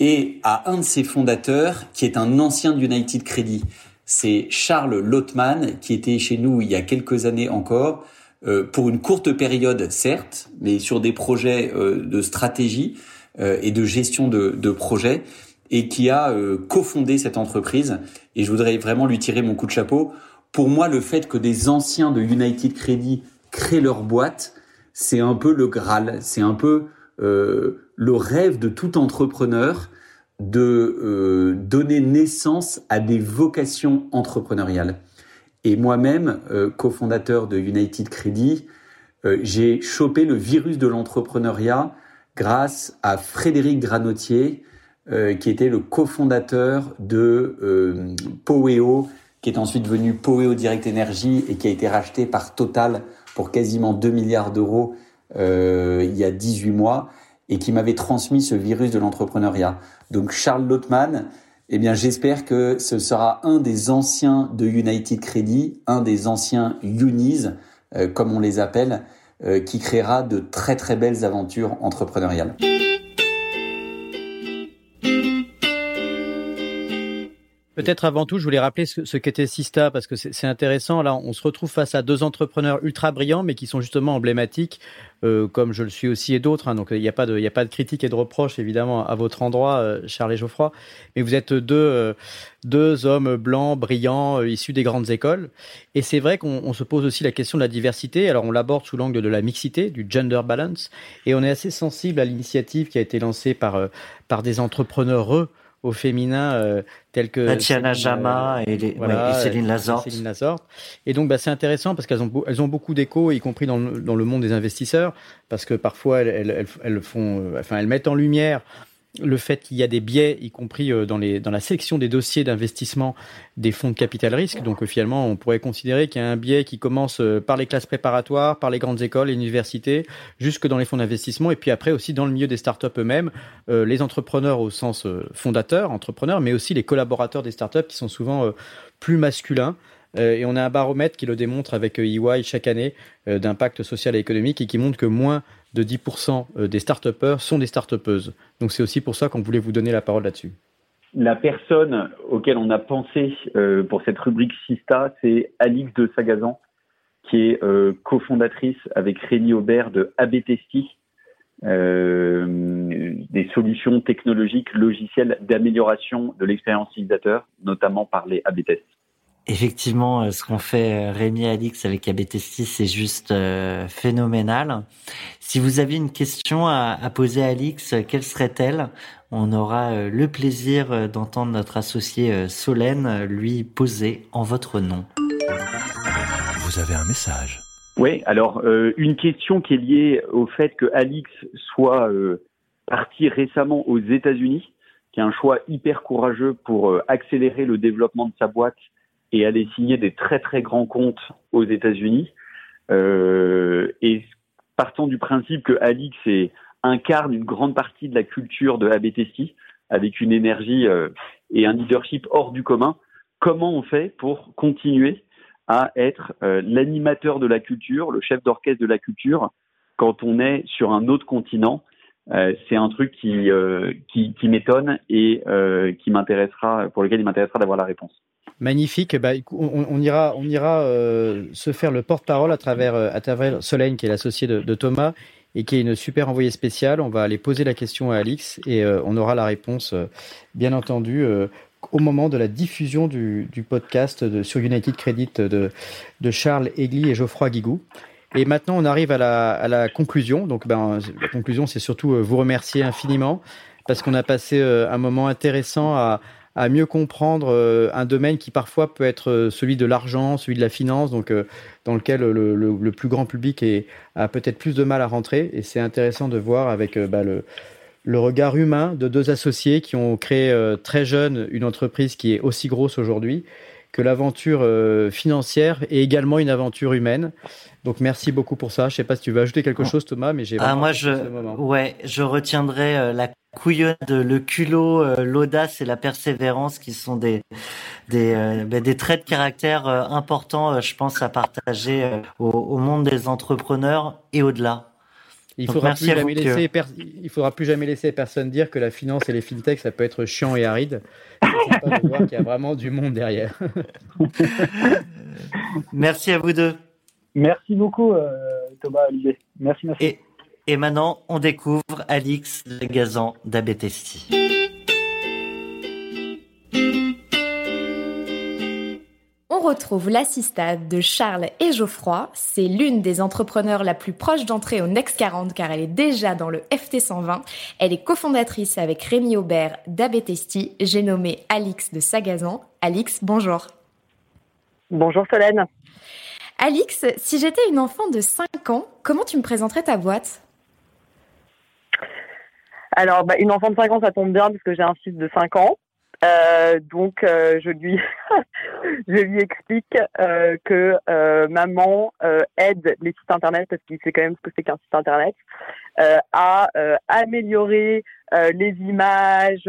et à un de ses fondateurs qui est un ancien d'United Credit. C'est Charles Lotman qui était chez nous il y a quelques années encore euh, pour une courte période certes, mais sur des projets euh, de stratégie euh, et de gestion de, de projets et qui a cofondé cette entreprise. Et je voudrais vraiment lui tirer mon coup de chapeau. Pour moi, le fait que des anciens de United Credit créent leur boîte, c'est un peu le Graal, c'est un peu euh, le rêve de tout entrepreneur de euh, donner naissance à des vocations entrepreneuriales. Et moi-même, euh, cofondateur de United Credit, j'ai chopé le virus de l'entrepreneuriat grâce à Frédéric Granotier, qui était le cofondateur de Poeo, qui est ensuite devenu Poeo Direct Energy et qui a été racheté par Total pour quasiment 2 milliards d'euros il y a 18 mois et qui m'avait transmis ce virus de l'entrepreneuriat. Donc Charles Lotman, eh bien j'espère que ce sera un des anciens de United Credit, un des anciens Unis, euh, comme on les appelle, euh, qui créera de très très belles aventures entrepreneuriales. Peut-être avant tout, je voulais rappeler ce, qu'était Sista parce que c'est intéressant. Là, on se retrouve face à deux entrepreneurs ultra brillants, mais qui sont justement emblématiques, euh, comme je le suis aussi et d'autres. Hein. donc, il n'y a pas de, critique et de reproche évidemment à votre endroit, euh, Charles et Geoffroy. Mais vous êtes deux, euh, hommes blancs, brillants, issus des grandes écoles. Et c'est vrai qu'on se pose aussi la question de la diversité. Alors, on l'aborde sous l'angle de la mixité, du gender balance, et on est assez sensible à l'initiative qui a été lancée par par des entrepreneurs au féminin euh, tels que Tatiana Jama et, les, Céline Lazorte. Céline Lazorte. Et donc bah, c'est intéressant parce qu'elles ont, elles ont beaucoup d'écho, y compris dans le, dans le monde des investisseurs, parce que parfois elles, elles, elles font, euh, enfin elles mettent en lumière le fait qu'il y a des biais, y compris euh, dans, la sélection des dossiers d'investissement des fonds de capital risque. Donc euh, finalement, on pourrait considérer qu'il y a un biais qui commence euh, par les classes préparatoires, par les grandes écoles, les universités, jusque dans les fonds d'investissement, et puis après aussi dans le milieu des startups eux-mêmes, les entrepreneurs au sens fondateur, entrepreneurs, mais aussi les collaborateurs des startups qui sont souvent plus masculins. et on a un baromètre qui le démontre avec EY chaque année d'impact social et économique et qui montre que moins de 10% euh, des start sont des start Donc c'est aussi pour ça qu'on voulait vous donner la parole là-dessus. La personne auquel on a pensé euh, pour cette rubrique Sista, c'est Alix de Sagazan, qui est euh, cofondatrice avec Rémi Aubert de ABTesti, des solutions technologiques logicielles d'amélioration de l'expérience utilisateur, notamment par les AB tests. Effectivement, euh, ce qu'on fait euh, Rémi et Alix avec ABTST, c'est juste euh, phénoménal. Si vous aviez une question à, poser à Alix, quelle serait-elle? On aura le plaisir d'entendre notre associé Solène lui poser en votre nom. Vous avez un message. Oui, alors une question qui est liée au fait que Alix soit parti récemment aux États-Unis, qui est un choix hyper courageux pour accélérer le développement de sa boîte et aller signer des très très grands comptes aux États-Unis. Euh, et partant du principe que Alix incarne une grande partie de la culture de ABTC, avec une énergie euh, et un leadership hors du commun, comment on fait pour continuer à être euh, l'animateur de la culture, le chef d'orchestre de la culture, quand on est sur un autre continent? Euh, c'est un truc qui, euh, qui, qui m'étonne et euh, qui m'intéressera, pour lequel il m'intéressera d'avoir la réponse. Magnifique. Bah, on, ira, on ira euh, se faire le porte-parole à travers, euh, à travers Solène, qui est l'associé de, Thomas et qui est une super envoyée spéciale. On va aller poser la question à Alix et euh, on aura la réponse, bien entendu, au moment de la diffusion du, du podcast de, sur United Credit de, de Charles Egli et Geoffroy Guigou. Et maintenant, on arrive à la, à la conclusion. Donc, ben, la conclusion, c'est surtout vous remercier infiniment parce qu'on a passé un moment intéressant à, à mieux comprendre euh, un domaine qui parfois peut être euh, celui de l'argent, celui de la finance, donc euh, dans lequel le, le, plus grand public est, a peut-être plus de mal à rentrer. Et c'est intéressant de voir avec bah, le, le regard humain de deux associés qui ont créé très jeune une entreprise qui est aussi grosse aujourd'hui que l'aventure financière est également une aventure humaine. Donc merci beaucoup pour ça. Je sais pas si tu veux ajouter quelque chose, Thomas, mais j'ai ah, moi je ouais, je retiendrai la couillonne, le culot, euh, l'audace et la persévérance qui sont des des, euh, ben, des traits de caractère euh, importants, je pense, à partager au, monde des entrepreneurs et au-delà. Il faudra, plus jamais laisser, il faudra plus jamais laisser personne dire que la finance et les fintechs, ça peut être chiant et aride. C'est pas de voir qu'il y a vraiment du monde derrière. merci à vous deux. Merci beaucoup, Thomas, Olivier. Merci, merci. Et maintenant, on découvre Alix Gazan d'Abetesti. On retrouve l'assistade de Charles et Geoffroy. C'est l'une des entrepreneurs la plus proche d'entrer au Next 40 car elle est déjà dans le FT 120. Elle est cofondatrice avec Rémi Aubert d'Abetesti. J'ai nommé Alix de Sagazan. Alix, bonjour. Bonjour Solène. Alix, si j'étais une enfant de 5 ans, comment tu me présenterais ta boîte? Alors, bah, une enfant de 5 ans, ça tombe bien parce que j'ai un fils de 5 ans. Euh, donc, euh, je lui, je lui explique euh, que maman aide les sites internet parce qu'il sait quand même ce que c'est qu'un site internet. à améliorer les images,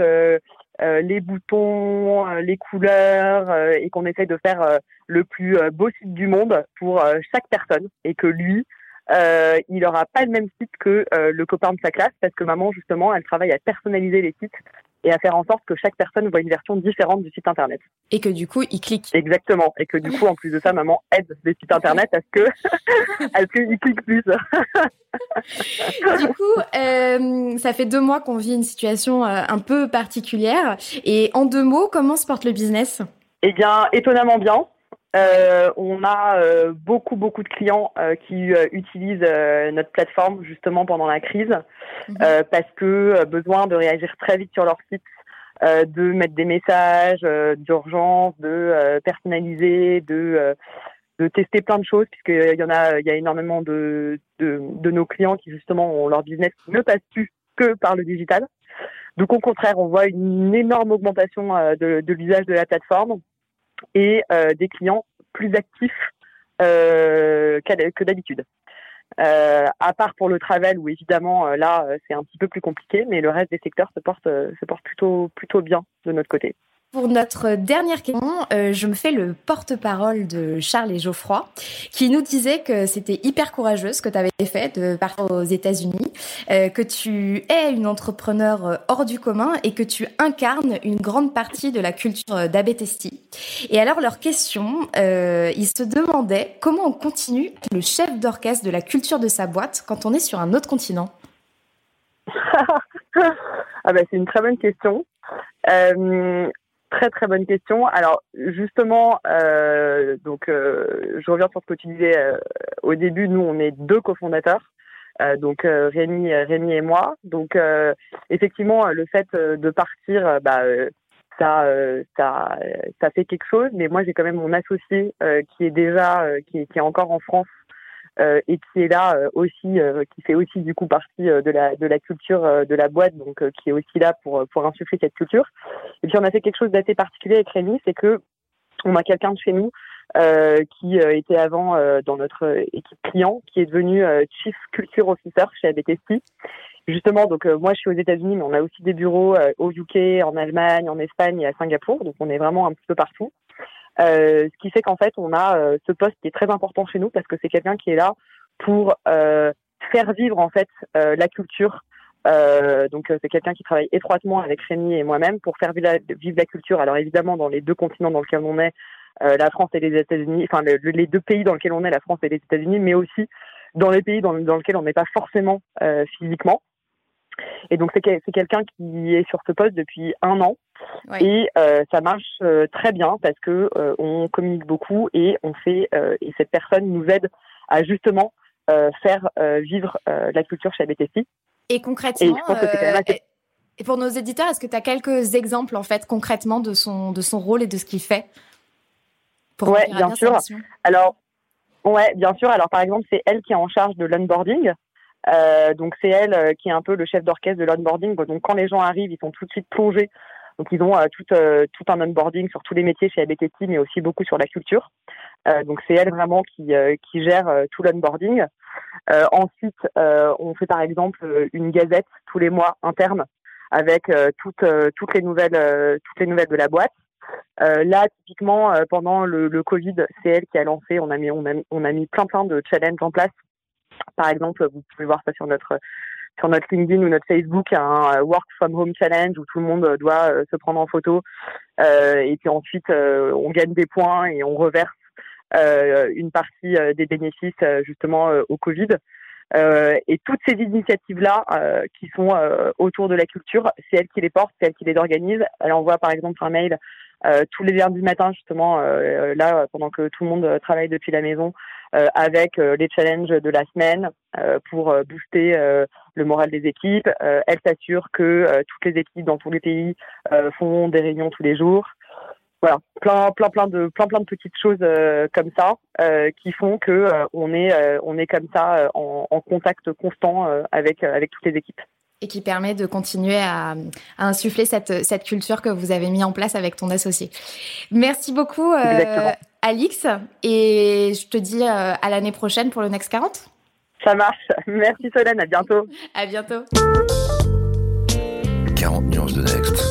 les boutons, les couleurs, et qu'on essaie de faire le plus beau site du monde pour chaque personne, et que lui, euh, il n'aura pas le même site que euh, le copain de sa classe parce que maman, justement, elle travaille à personnaliser les sites et à faire en sorte que chaque personne voit une version différente du site internet. Et que du coup, il clique. Exactement. Et que du coup, en plus de ça, maman aide les sites internet à ce que, à ce qu'il clique plus. du coup, euh, ça fait deux mois qu'on vit une situation un peu particulière. Et en deux mots, comment se porte le business? Eh bien, étonnamment bien. Euh, on a euh, beaucoup beaucoup de clients euh, qui euh, utilisent notre plateforme justement pendant la crise mhm. parce que besoin de réagir très vite sur leur site, de mettre des messages d'urgence, de personnaliser, de de tester plein de choses puisqu'il y en a il y a énormément de, de, de nos clients qui justement ont leur business qui ne passe plus que par le digital. Donc au contraire, on voit une énorme augmentation de, de l'usage de la plateforme et euh, des clients plus actifs euh, que d'habitude. Euh, à part pour le travel où évidemment là c'est un petit peu plus compliqué, mais le reste des secteurs se porte se porte plutôt plutôt bien de notre côté. Pour notre dernière question, euh, je me fais le porte-parole de Charles et Geoffroy, qui nous disait que c'était hyper courageux ce que tu avais fait de partir aux États-Unis, euh, que tu es une entrepreneur euh, hors du commun et que tu incarnes une grande partie de la culture d'Abetesti. Et alors leur question, ils se demandaient comment on continue le chef d'orchestre de la culture de sa boîte quand on est sur un autre continent. ah ben c'est une très bonne question. Euh, Très très bonne question. Alors justement, euh, donc euh, je reviens sur ce que tu disais euh, au début. Nous, on est deux cofondateurs, euh, donc euh, Rémi, Rémi et moi. Donc effectivement, le fait de partir, bah, ça, ça, ça fait quelque chose. Mais moi, j'ai quand même mon associé qui est déjà, qui, est encore en France euh, et qui est là euh, aussi, euh, qui fait aussi du coup partie de la de la culture de la boîte, donc qui est aussi là pour pour insuffler cette culture. Et puis on a fait quelque chose d'assez particulier avec Rémi, c'est que on a quelqu'un de chez nous euh, qui était avant euh, dans notre équipe client, qui est devenu euh, Chief Culture Officer chez ABTST. Justement, donc moi je suis aux États-Unis, mais on a aussi des bureaux au UK, en Allemagne, en Espagne et à Singapour, donc on est vraiment un petit peu partout. Euh, ce qui fait qu'en fait, on a euh, ce poste qui est très important chez nous parce que c'est quelqu'un qui est là pour euh, faire vivre en fait la culture. donc c'est quelqu'un qui travaille étroitement avec Rémi et moi-même pour faire vivre la, culture. Alors évidemment, dans les deux continents dans lesquels on est, la France et les États-Unis, enfin les deux pays dans lesquels on est, la France et les États-Unis, mais aussi dans les pays dans, dans lesquels on n'est pas forcément physiquement. Et donc c'est quelqu'un qui est sur ce poste depuis un an et euh, ça marche euh, très bien parce que euh, on communique beaucoup et on fait et cette personne nous aide à justement faire vivre la culture chez ABTC. Et concrètement, et, pour nos éditeurs, est-ce que tu as quelques exemples en fait concrètement de son de son rôle et de ce qu'il fait pour Ouais, bien sûr. Alors ouais, bien sûr. Alors par exemple, c'est elle qui est en charge de l'onboarding. Euh, donc c'est elle euh, qui est un peu le chef d'orchestre de l'onboarding. Donc quand les gens arrivent, ils sont tout de suite plongés. Donc ils ont euh, tout, tout un onboarding sur tous les métiers chez ABTT, mais aussi beaucoup sur la culture. donc c'est elle vraiment qui, gère tout l'onboarding. ensuite, on fait par exemple une gazette tous les mois interne avec toutes, les nouvelles de la boîte. là, typiquement, pendant le, Covid, c'est elle qui a lancé. On a mis on a mis plein plein de challenges en place par exemple, vous pouvez voir ça sur notre sur notre LinkedIn ou notre Facebook, un euh, Work from Home Challenge où tout le monde doit euh, se prendre en photo. Euh, et puis ensuite, on gagne des points et on reverse une partie des bénéfices justement au Covid. Et toutes ces initiatives-là qui sont autour de la culture, c'est elle qui les porte, c'est elle qui les organise. Elle envoie par exemple un mail tous les lundis matin justement, là pendant que tout le monde travaille depuis la maison, euh, avec euh, les challenges de la semaine euh, pour booster le moral des équipes. elle s'assure que toutes les équipes dans tous les pays font des réunions tous les jours voilà, plein, plein, plein de, plein, plein de petites choses comme ça qui font que on est, on est comme ça en, en contact constant avec, avec toutes les équipes. Et qui permet de continuer à, à, insuffler cette, cette culture que vous avez mis en place avec ton associé. Merci beaucoup. Alix, et je te dis euh, à l'année prochaine pour le Next 40. Ça marche. Merci Solène, à bientôt. À bientôt. 40 nuances de Next